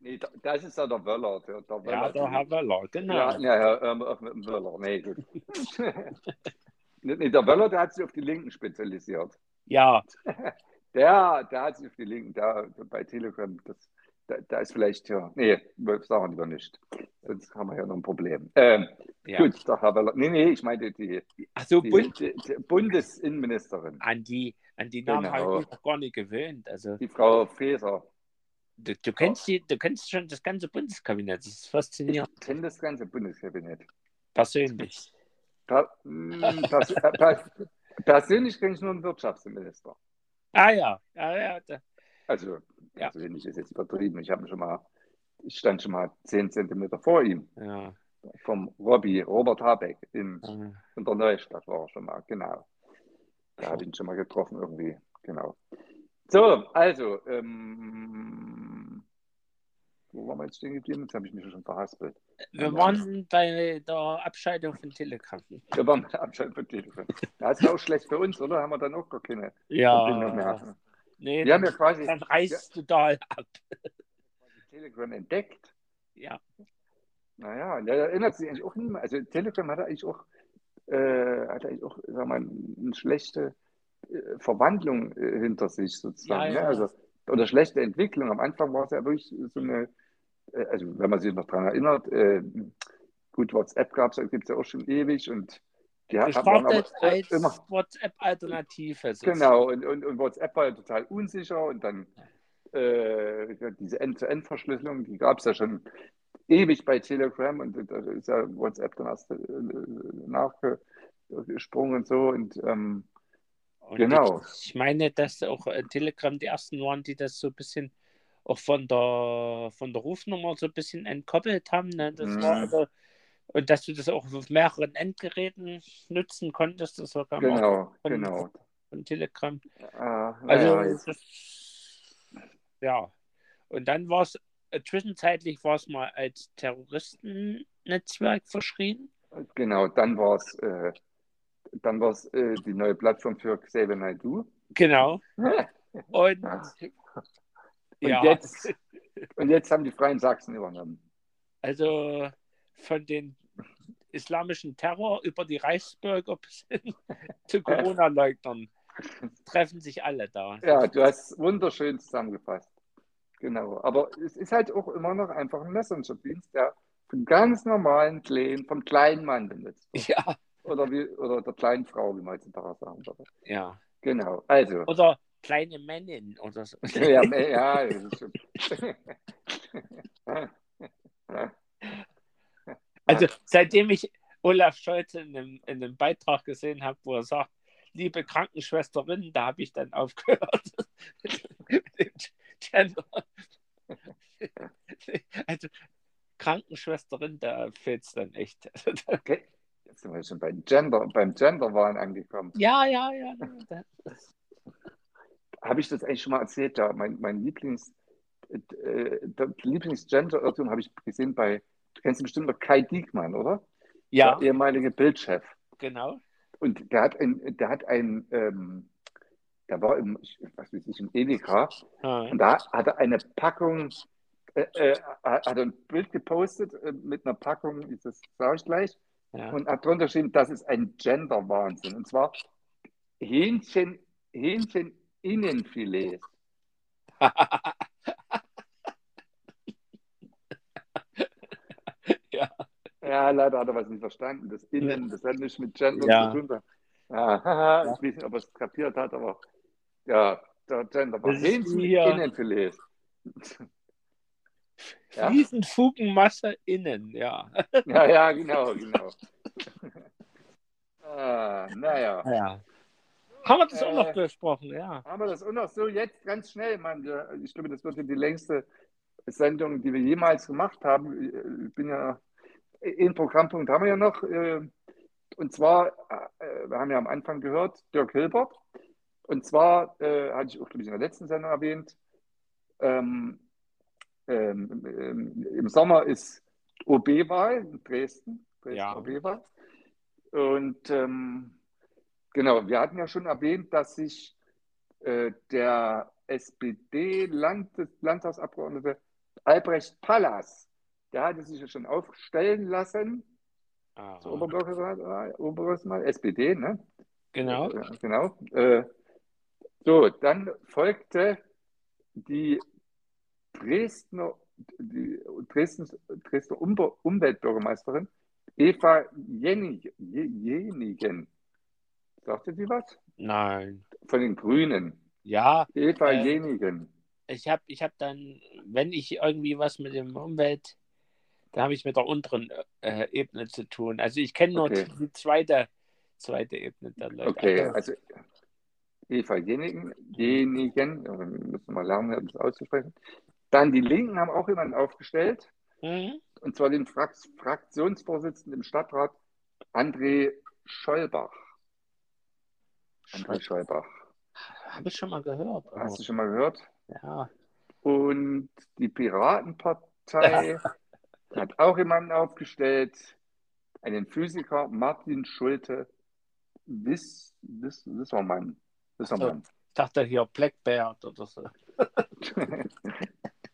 [SPEAKER 2] nee, das ist ja der Wöller. Der, der
[SPEAKER 3] Ja,
[SPEAKER 2] Wöller.
[SPEAKER 3] der Herr Wöller, genau.
[SPEAKER 2] Ja, ja, ja, ähm, mit Wöller. Nee, gut. [laughs] nee, der Wöller, der hat sich auf die Linken spezialisiert.
[SPEAKER 3] Ja, [laughs]
[SPEAKER 2] Der, der hat sich auf die Linken, der, bei Telegram, das, da, da ist vielleicht, ja, nee, sagen wir lieber nicht. Sonst haben wir ja noch ein Problem. Ähm,
[SPEAKER 3] ja.
[SPEAKER 2] Gut, der Herr Wöller. Nee, nee, ich meinte die,
[SPEAKER 3] Ach so,
[SPEAKER 2] die,
[SPEAKER 3] Bund,
[SPEAKER 2] die, die Bundesinnenministerin,
[SPEAKER 3] an die, an die Namen
[SPEAKER 2] Genau.
[SPEAKER 3] habe ich mich gar nicht gewöhnt. Also,
[SPEAKER 2] die Frau Faeser.
[SPEAKER 3] Du, du, kennst die, du kennst schon das ganze Bundeskabinett. Das ist faszinierend.
[SPEAKER 2] Ich kenne das ganze Bundeskabinett.
[SPEAKER 3] Persönlich.
[SPEAKER 2] Per, mh, pers äh, per, persönlich kenne ich nur den Wirtschaftsminister.
[SPEAKER 3] Ah ja, ja, ja. Da,
[SPEAKER 2] Also,
[SPEAKER 3] Ja.
[SPEAKER 2] also wenn ich das jetzt übertrieben, ich habe schon mal, ich stand schon mal 10 Zentimeter vor ihm,
[SPEAKER 3] ja.
[SPEAKER 2] vom Robby, Robert Habeck in,
[SPEAKER 3] äh,
[SPEAKER 2] in der Neustadt war er schon mal, genau. Da habe ich ihn schon mal getroffen irgendwie, genau. So, also, ähm, wo waren wir jetzt stehen geblieben? Jetzt habe ich mich schon verhaspelt.
[SPEAKER 3] Wir waren bei der Abscheidung von Telegram.
[SPEAKER 2] Wir waren bei Abscheid von Telefon. Das ist auch schlecht für uns, oder? Haben wir dann auch gar keine Verbindung
[SPEAKER 3] Ja.
[SPEAKER 2] mehr.
[SPEAKER 3] Nee,
[SPEAKER 2] Wir haben ja
[SPEAKER 3] dann,
[SPEAKER 2] quasi
[SPEAKER 3] dann reißt du da ab. [laughs]
[SPEAKER 2] Telegram entdeckt.
[SPEAKER 3] Ja.
[SPEAKER 2] Naja, da erinnert sich eigentlich auch niemand. Also Telegram hatte eigentlich auch, äh, hatte eigentlich auch, sag mal, eine schlechte äh, Verwandlung äh, hinter sich sozusagen.
[SPEAKER 3] Ja,
[SPEAKER 2] ne?
[SPEAKER 3] ja.
[SPEAKER 2] Also, oder schlechte Entwicklung. Am Anfang war es ja wirklich so eine, äh, also wenn man sich noch daran erinnert, äh, gut, WhatsApp gab es, gibt es ja auch schon ewig und die haben
[SPEAKER 3] Gestartet
[SPEAKER 2] aber
[SPEAKER 3] als
[SPEAKER 2] immer,
[SPEAKER 3] WhatsApp-Alternative.
[SPEAKER 2] Genau, und, und, und WhatsApp war ja total unsicher und dann äh, diese End-zu-End-Verschlüsselung, die gab es ja schon ewig bei Telegram und da ist ja WhatsApp dann erst äh, nachgesprungen und so und ähm,
[SPEAKER 3] Und
[SPEAKER 2] Genau.
[SPEAKER 3] Ich, ich meine, dass auch äh, Telegram die ersten waren, die das so ein bisschen auch von der, von der Rufnummer so ein bisschen entkoppelt haben. Ne? Das
[SPEAKER 2] Mhm.
[SPEAKER 3] war also, und dass du das auch auf mehreren Endgeräten nutzen konntest, das war
[SPEAKER 2] genau,
[SPEAKER 3] von-
[SPEAKER 2] genau.
[SPEAKER 3] von Telegram.
[SPEAKER 2] Äh,
[SPEAKER 3] Also,
[SPEAKER 2] jetzt,
[SPEAKER 3] das, ja. Und dann war es, äh, zwischenzeitlich war es mal als Terroristennetzwerk verschrien.
[SPEAKER 2] genau, dann war es äh, dann war's, äh, die neue Plattform für Xavier Naidoo.
[SPEAKER 3] Genau. [laughs] Und
[SPEAKER 2] Und
[SPEAKER 3] ja,
[SPEAKER 2] jetzt, [laughs] und jetzt haben die Freien Sachsen übernommen.
[SPEAKER 3] also von den islamischen Terror über die Reichsbürger bis hin [laughs] zu Corona-Leugnern treffen sich alle da.
[SPEAKER 2] Ja, du hast wunderschön zusammengefasst. Genau. Aber es ist halt auch immer noch einfach ein Messenger-Dienst, der vom ganz normalen Kleinen, vom kleinen Mann benutzt. wird.
[SPEAKER 3] Ja,
[SPEAKER 2] Oder, wie, oder der kleinen Frau, wie man heutzutage sagen würde.
[SPEAKER 3] ja.
[SPEAKER 2] Genau. Also.
[SPEAKER 3] Oder kleine Männin oder so.
[SPEAKER 2] Ja, ja. [laughs] [laughs]
[SPEAKER 3] Also seitdem ich Olaf Scholz in einem, in einem Beitrag gesehen habe, wo er sagt, liebe Krankenschwesterin, da habe ich dann aufgehört. [laughs] Also Krankenschwesterin, da fehlt es dann echt.
[SPEAKER 2] Okay. Jetzt sind wir schon beim Gender, beim Genderwahn angekommen.
[SPEAKER 3] Ja, ja, ja.
[SPEAKER 2] Habe ich das eigentlich schon mal erzählt? Ja, mein, mein Lieblings, äh, der Lieblings-Gender-Irrtum habe ich gesehen bei, du kennst bestimmt noch Kai Diekmann, oder?
[SPEAKER 3] ja,
[SPEAKER 2] Der ehemalige Bildchef.
[SPEAKER 3] genau.
[SPEAKER 2] Und der hat ein, der hat ein, ähm, der war im, was weiß ich, im Edeka
[SPEAKER 3] Ja.
[SPEAKER 2] und da hat er eine Packung, äh, äh, hat er ein Bild gepostet äh, mit einer Packung, das sage ich gleich,
[SPEAKER 3] Ja.
[SPEAKER 2] und hat drunter geschrieben, das ist ein Gender-Wahnsinn. Und zwar Hähnchen, Hähnchen Innenfilet. [laughs]
[SPEAKER 3] ja.
[SPEAKER 2] Ja, leider hat er was nicht verstanden. Das Innen, das hat nichts mit Gender
[SPEAKER 3] Ja.
[SPEAKER 2] zu tun. Ja, [laughs] ich weiß nicht, ob er es kapiert hat, aber ja, der Gender war
[SPEAKER 3] Das ist
[SPEAKER 2] Hähnchen
[SPEAKER 3] wie hier-
[SPEAKER 2] Innenfilet. [laughs] Ja?
[SPEAKER 3] Fliesenfugenmasse innen, ja.
[SPEAKER 2] Ja, ja, genau, genau. ah, naja.
[SPEAKER 3] ja. Haben wir das auch noch
[SPEAKER 2] Äh,
[SPEAKER 3] besprochen, ja.
[SPEAKER 2] Haben wir das auch noch so jetzt ganz schnell, Mann. Ich glaube, das wird ja die längste Sendung, die wir jemals gemacht haben. Ich bin ja, einen Programmpunkt haben wir ja noch. äh, Und zwar, äh, wir haben ja am Anfang gehört, Dirk Hilbert. Und zwar, äh, hatte ich auch, glaube ich, in der letzten Sendung erwähnt, ähm, ähm, ähm, im Sommer ist OB-Wahl in Dresden. Dresden
[SPEAKER 3] Ja.
[SPEAKER 2] OB-Wahl. Und ähm, genau, wir hatten ja schon erwähnt, dass sich äh, der SPD-Landtagsabgeordnete Albrecht Pallas, der hatte sich ja schon aufstellen lassen,
[SPEAKER 3] Aha.
[SPEAKER 2] zur Oberbürgermeister, SPD, ne?
[SPEAKER 3] Genau.
[SPEAKER 2] Ja, genau. Äh, so, dann folgte die Dresdner, die Dresden, Dresdner Umweltbürgermeisterin Eva Jenig, Je- Jenigen. Sagte die was?
[SPEAKER 3] Nein.
[SPEAKER 2] Von den Grünen.
[SPEAKER 3] Ja,
[SPEAKER 2] Eva
[SPEAKER 3] Äh,
[SPEAKER 2] Jenigen.
[SPEAKER 3] ich habe ich hab dann wenn ich irgendwie was mit dem Umwelt, da habe ich mit der unteren äh, Ebene zu tun. Also ich kenne nur
[SPEAKER 2] Okay.
[SPEAKER 3] die, zweite, zweite Ebene der Leute.
[SPEAKER 2] Okay,
[SPEAKER 3] Also,
[SPEAKER 2] also Eva jenigen, jenigen, äh, wir müssen mal lernen, das auszusprechen. Dann die Linken haben auch jemanden aufgestellt,
[SPEAKER 3] mhm.
[SPEAKER 2] und zwar den Frak Fraktionsvorsitzenden im Stadtrat, André Schollbach. André Schollbach.
[SPEAKER 3] Habe ich schon mal gehört.
[SPEAKER 2] Hast du schon mal gehört?
[SPEAKER 3] ja.
[SPEAKER 2] Und die Piratenpartei [laughs] hat auch jemanden aufgestellt, einen Physiker, Martin Schulte, Wiss, Wiss, Wissermann. Wissermann.
[SPEAKER 3] Ich dachte hier Blackbeard oder so. [laughs]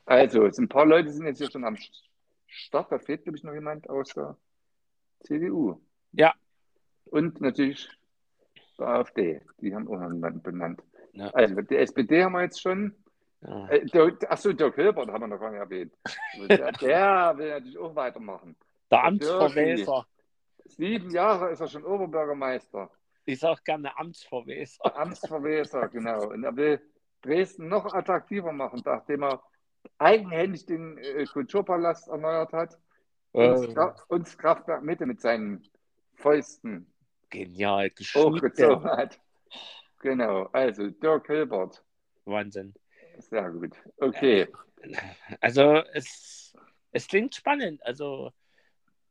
[SPEAKER 2] Also, es sind ein paar Leute sind jetzt hier schon am Start. Da fehlt, glaube ich, noch jemand aus der CDU.
[SPEAKER 3] Ja.
[SPEAKER 2] Und natürlich der AfD. Die haben auch noch jemanden benannt.
[SPEAKER 3] Ja.
[SPEAKER 2] Also, die SPD haben wir jetzt schon.
[SPEAKER 3] Ja.
[SPEAKER 2] Äh, achso, Dirk Hilbert haben wir noch gar nicht erwähnt. Der, [laughs] der will natürlich auch weitermachen.
[SPEAKER 3] Der Amtsverweser.
[SPEAKER 2] Sieben Jahre ist er schon Oberbürgermeister.
[SPEAKER 3] Ich sage gerne Amtsverweser.
[SPEAKER 2] Amtsverweser, genau. Und er will Dresden noch attraktiver machen, nachdem er eigenhändig den äh, Kulturpalast erneuert hat
[SPEAKER 3] Äh,
[SPEAKER 2] und das Kraftwerk Mitte mit seinen Fäusten
[SPEAKER 3] genial
[SPEAKER 2] hochgezogen hat. Genau, also Dirk Hilbert.
[SPEAKER 3] Wahnsinn.
[SPEAKER 2] Sehr gut. Okay.
[SPEAKER 3] Also es, es klingt spannend. Also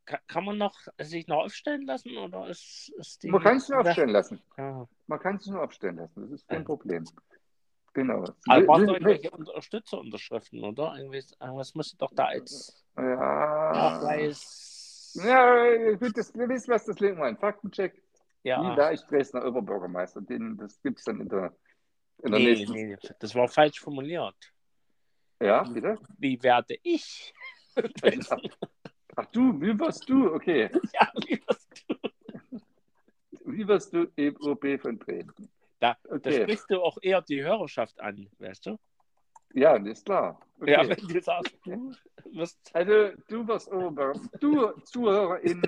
[SPEAKER 3] kann, kann man noch sich noch aufstellen lassen oder ist, ist die
[SPEAKER 2] Man kann es nur aufstellen lassen.
[SPEAKER 3] Ja.
[SPEAKER 2] Man kann es nur aufstellen lassen. Das ist kein Problem. Genau.
[SPEAKER 3] Aber
[SPEAKER 2] will-
[SPEAKER 3] doch irgendwelche Unterstützerunterschriften, oder? Irgendwie, irgendwas muss doch da als
[SPEAKER 2] Ja.
[SPEAKER 3] Nachweis.
[SPEAKER 2] Ja, gut, das, wir wissen, was das Link meint. Faktencheck. Wie
[SPEAKER 3] Ja.
[SPEAKER 2] war ich Dresdner Oberbürgermeister? Den, das gibt es dann in der, in der
[SPEAKER 3] Nee,
[SPEAKER 2] nächsten.
[SPEAKER 3] nee, das war falsch formuliert.
[SPEAKER 2] Ja, bitte?
[SPEAKER 3] Wie werde ich?
[SPEAKER 2] Ach du, wie warst du? Okay. [laughs]
[SPEAKER 3] ja, wie wirst du?
[SPEAKER 2] Wie warst du EOB von Dresden?
[SPEAKER 3] Da, da
[SPEAKER 2] Okay.
[SPEAKER 3] sprichst du auch eher die Hörerschaft an, weißt du?
[SPEAKER 2] Ja, ist klar. Okay.
[SPEAKER 3] Ja, wenn du sagst, du wirst.
[SPEAKER 2] Also, du warst Oberbürgermeister. Du, Zuhörerin,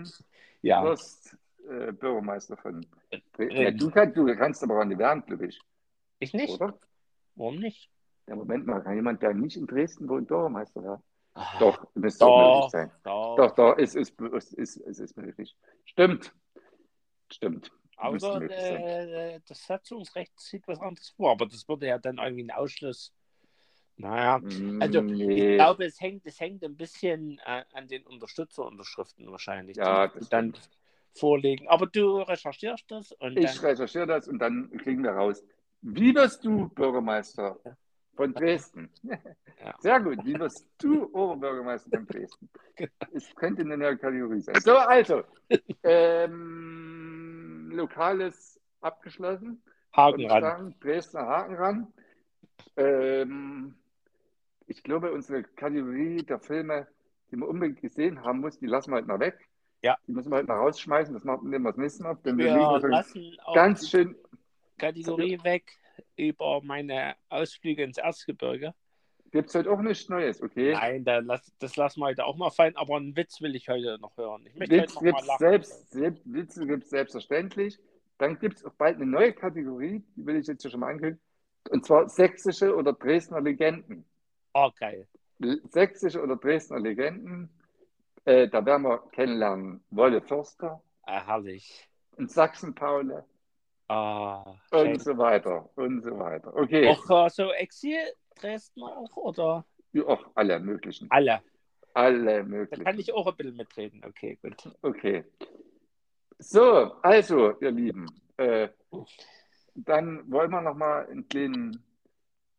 [SPEAKER 3] Ja,
[SPEAKER 2] wirst äh, Bürgermeister von Dresden.
[SPEAKER 3] Äh,
[SPEAKER 2] Ja, du, kannst, du kannst aber an die Wehren, glaube ich.
[SPEAKER 3] ich nicht.
[SPEAKER 2] Oder?
[SPEAKER 3] Warum nicht?
[SPEAKER 2] Ja, Moment mal, kann jemand, der nicht in Dresden wohnt, Bürgermeister werden?
[SPEAKER 3] Ah,
[SPEAKER 2] Doch, müsste
[SPEAKER 3] Doch.
[SPEAKER 2] möglich sein.
[SPEAKER 3] Doch.
[SPEAKER 2] Doch, doch, es ist, es ist, es ist möglich. Stimmt. Stimmt. Sein.
[SPEAKER 3] äh, das Satzungsrecht sieht was anderes vor. Aber das würde ja dann irgendwie ein Ausschluss. Naja, also
[SPEAKER 2] Nee.
[SPEAKER 3] ich glaube, es hängt, es hängt ein bisschen äh, an den Unterstützerunterschriften wahrscheinlich,
[SPEAKER 2] Ja, das
[SPEAKER 3] dann vorlegen. Aber du recherchierst das und
[SPEAKER 2] Ich
[SPEAKER 3] dann,
[SPEAKER 2] recherchiere das und dann kriegen wir raus. Wie wirst du Bürgermeister von Dresden? [laughs]
[SPEAKER 3] Ja.
[SPEAKER 2] Sehr gut. Wie wirst du Oberbürgermeister von Dresden? [laughs] Es könnte eine neue Kategorie sein. So, also. Ähm, Lokales abgeschlossen.
[SPEAKER 3] Haken ran.
[SPEAKER 2] sagen. Dresdner Haken ran. Ähm, ich glaube, unsere Kategorie der Filme, die man unbedingt gesehen haben muss, die lassen wir halt mal weg.
[SPEAKER 3] Ja.
[SPEAKER 2] Die müssen wir halt mal rausschmeißen. Das machen wir das nächste Mal. Denn wir schon
[SPEAKER 3] lassen
[SPEAKER 2] ganz schön.
[SPEAKER 3] Kategorie weg über meine Ausflüge ins Erzgebirge.
[SPEAKER 2] Gibt es heute auch nichts Neues, okay?
[SPEAKER 3] Nein, da lass, das lassen wir heute auch mal fallen, aber einen Witz will ich heute noch hören. Ich möchte
[SPEAKER 2] Witz
[SPEAKER 3] heute noch
[SPEAKER 2] gibt
[SPEAKER 3] mal
[SPEAKER 2] es
[SPEAKER 3] lachen.
[SPEAKER 2] selbst, selbst, Witze gibt es selbstverständlich. Dann gibt es auch bald eine neue Kategorie, die will ich jetzt hier schon mal ankündigen. Und zwar sächsische oder Dresdner Legenden.
[SPEAKER 3] Oh, geil.
[SPEAKER 2] Sächsische oder Dresdner Legenden. Äh, da werden wir kennenlernen Wolle Förster
[SPEAKER 3] Ah, herrlich.
[SPEAKER 2] und Sachsen-Paule
[SPEAKER 3] Ah, schön.
[SPEAKER 2] und so weiter und so weiter. Okay,
[SPEAKER 3] Auch äh, so Exil Dresdner auch oder
[SPEAKER 2] Ja, auch alle möglichen.
[SPEAKER 3] alle?
[SPEAKER 2] Alle
[SPEAKER 3] Da
[SPEAKER 2] möglichen.
[SPEAKER 3] kann ich auch ein bisschen mitreden. Okay, gut.
[SPEAKER 2] Okay. So, also, ihr Lieben, äh, dann wollen wir noch mal einen kleinen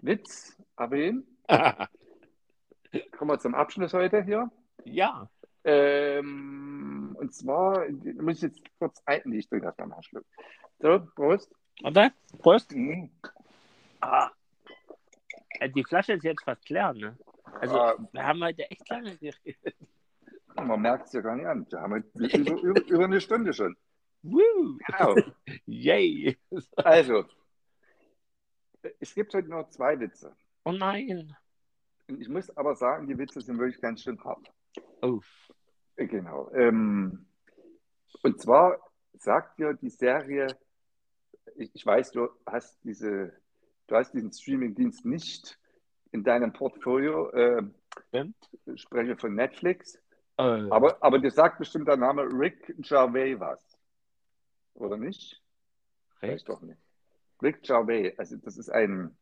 [SPEAKER 2] Witz erwähnen. [laughs] Kommen wir zum Abschluss heute hier.
[SPEAKER 3] ja.
[SPEAKER 2] Ähm, und zwar, muss ich jetzt kurz ein, nee, ich trinke erst mal einen Schluck. So, Prost.
[SPEAKER 3] Oder? Prost.
[SPEAKER 2] Mhm.
[SPEAKER 3] Ah. Äh, Die Flasche ist jetzt fast leer, ne? Also,
[SPEAKER 2] Ah,
[SPEAKER 3] wir haben heute echt lange geredet.
[SPEAKER 2] man merkt es ja gar nicht an. Wir haben jetzt über, über, über eine Stunde schon.
[SPEAKER 3] Woo!
[SPEAKER 2] Wow. [laughs]
[SPEAKER 3] Yay!
[SPEAKER 2] Also, es gibt heute nur zwei Witze.
[SPEAKER 3] Oh nein.
[SPEAKER 2] Ich muss aber sagen, die Witze sind wirklich ganz schön hart.
[SPEAKER 3] Oh.
[SPEAKER 2] Genau. Ähm, und zwar sagt dir die Serie, ich, ich weiß, du hast diese, du hast diesen Streaming-Dienst nicht in deinem Portfolio. Äh, ich spreche von Netflix.
[SPEAKER 3] Äh,
[SPEAKER 2] Aber, aber dir sagt bestimmt der Name Rick Gervais was. Oder nicht? Vielleicht doch nicht. Rick Gervais, also das ist ein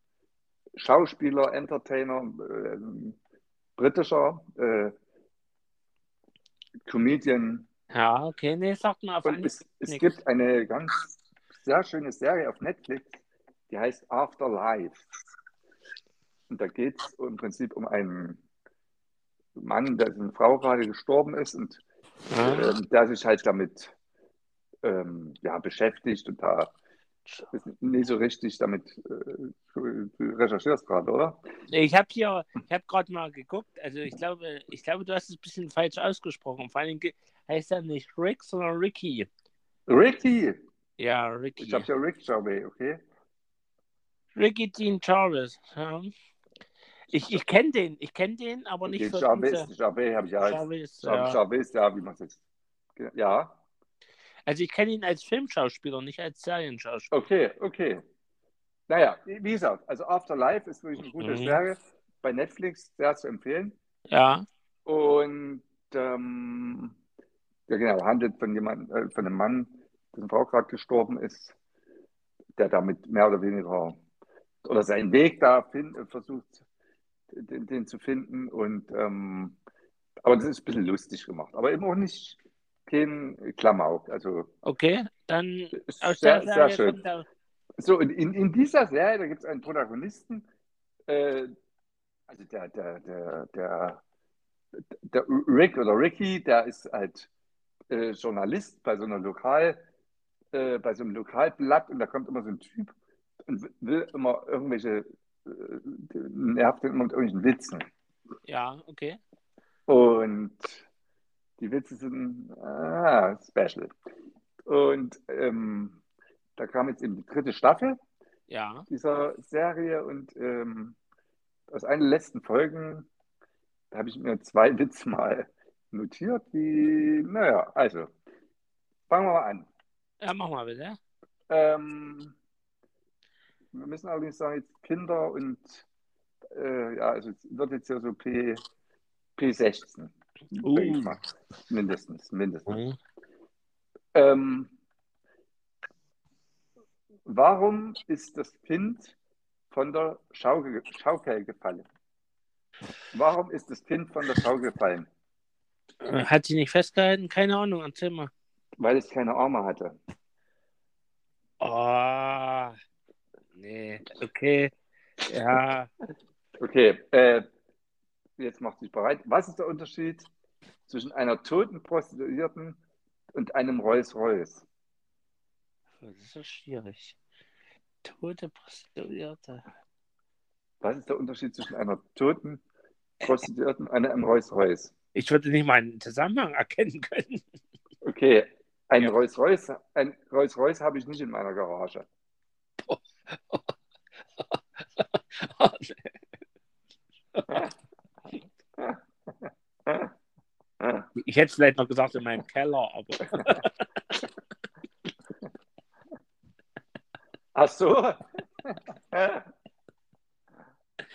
[SPEAKER 2] Schauspieler, Entertainer, äh, britischer äh, Comedian.
[SPEAKER 3] Ja, okay, nee, sagt mal auf
[SPEAKER 2] Und es, es gibt eine ganz sehr schöne Serie auf Netflix, die heißt Afterlife. Und da geht es im Prinzip um einen Mann, dessen Frau gerade gestorben ist und
[SPEAKER 3] Ja.
[SPEAKER 2] ähm, der sich halt damit ähm, ja, beschäftigt und da nicht so richtig damit äh, du, recherchierst gerade, oder?
[SPEAKER 3] Ich habe hier, ich habe gerade mal geguckt, also ich glaube, ich glaube, du hast es ein bisschen falsch ausgesprochen. Vor allem heißt er nicht Rick, sondern Ricky.
[SPEAKER 2] Ricky!
[SPEAKER 3] Ja, Ricky.
[SPEAKER 2] Ich habe ja Rick Gervais, okay?
[SPEAKER 3] Ricky Dean Jarvis. Ja. Ich, ich kenne den, ich kenne den, aber nicht
[SPEAKER 2] okay Gervais,
[SPEAKER 3] diese
[SPEAKER 2] Gervais habe ich ja.
[SPEAKER 3] Jarvis.
[SPEAKER 2] Ja.
[SPEAKER 3] Ja.
[SPEAKER 2] Gervais, ja, wie man es jetzt. Ja,
[SPEAKER 3] Also ich kenne ihn als Filmschauspieler, nicht als Serienschauspieler.
[SPEAKER 2] okay, okay. Naja, wie gesagt, also Afterlife ist wirklich eine gute
[SPEAKER 3] Mhm.
[SPEAKER 2] Serie bei Netflix, sehr zu empfehlen.
[SPEAKER 3] Ja,
[SPEAKER 2] Und ähm, ja genau, handelt von jemand, äh, von einem Mann, dessen Frau gerade gestorben ist, der damit mehr oder weniger oder seinen Weg da find, äh, versucht, den, den zu finden. Und ähm, aber das ist ein bisschen lustig gemacht, aber immer auch nicht kein Klamauk. Also
[SPEAKER 3] okay, dann
[SPEAKER 2] ist
[SPEAKER 3] aus
[SPEAKER 2] sehr,
[SPEAKER 3] der
[SPEAKER 2] sehr
[SPEAKER 3] Serie
[SPEAKER 2] schön.
[SPEAKER 3] kommt er.
[SPEAKER 2] So, und in, in dieser Serie, da gibt es einen Protagonisten, äh, also der, der, der, der, der Rick oder Ricky, der ist halt äh, Journalist bei so einer Lokal, äh, bei so einem Lokalblatt und da kommt immer so ein Typ und will immer irgendwelche, äh, nervt immer mit irgendwelchen Witzen.
[SPEAKER 3] Ja, okay.
[SPEAKER 2] Und die Witze sind ah, special. Und ähm, da kam jetzt eben die dritte Staffel
[SPEAKER 3] Ja,
[SPEAKER 2] dieser Serie und ähm, aus einer der letzten Folgen da habe ich mir zwei [laughs] Witze mal notiert, die, naja, also, fangen wir mal an.
[SPEAKER 3] ja mach mal bitte.
[SPEAKER 2] Ähm, wir müssen allerdings sagen, jetzt Kinder und, äh, ja, also es wird jetzt ja so P, P16,
[SPEAKER 3] Uh.
[SPEAKER 2] Mindestens, mindestens.
[SPEAKER 3] Mhm.
[SPEAKER 2] Ähm, warum ist das Kind von der Schaukel, Schaukel gefallen? Warum ist das Kind von der Schaukel gefallen?
[SPEAKER 3] Hat sie nicht festgehalten? Keine Ahnung, erzähl mal.
[SPEAKER 2] Weil es keine Arme hatte.
[SPEAKER 3] Oh, nee, okay. Ja,
[SPEAKER 2] Okay, äh, jetzt macht sich bereit. Was ist der Unterschied zwischen einer toten Prostituierten und einem Rolls-Royce?
[SPEAKER 3] das ist so schwierig. Tote Prostituierte.
[SPEAKER 2] Was ist der Unterschied zwischen einer toten Prostituierten und einem Rolls-Royce?
[SPEAKER 3] Ich würde nicht mal einen Zusammenhang erkennen können.
[SPEAKER 2] Okay, ein
[SPEAKER 3] Ja.
[SPEAKER 2] Rolls-Royce, ein Rolls-Royce habe ich nicht in meiner Garage.
[SPEAKER 3] Ich hätte vielleicht noch gesagt in meinem Keller, aber [laughs]
[SPEAKER 2] Ach so. ja,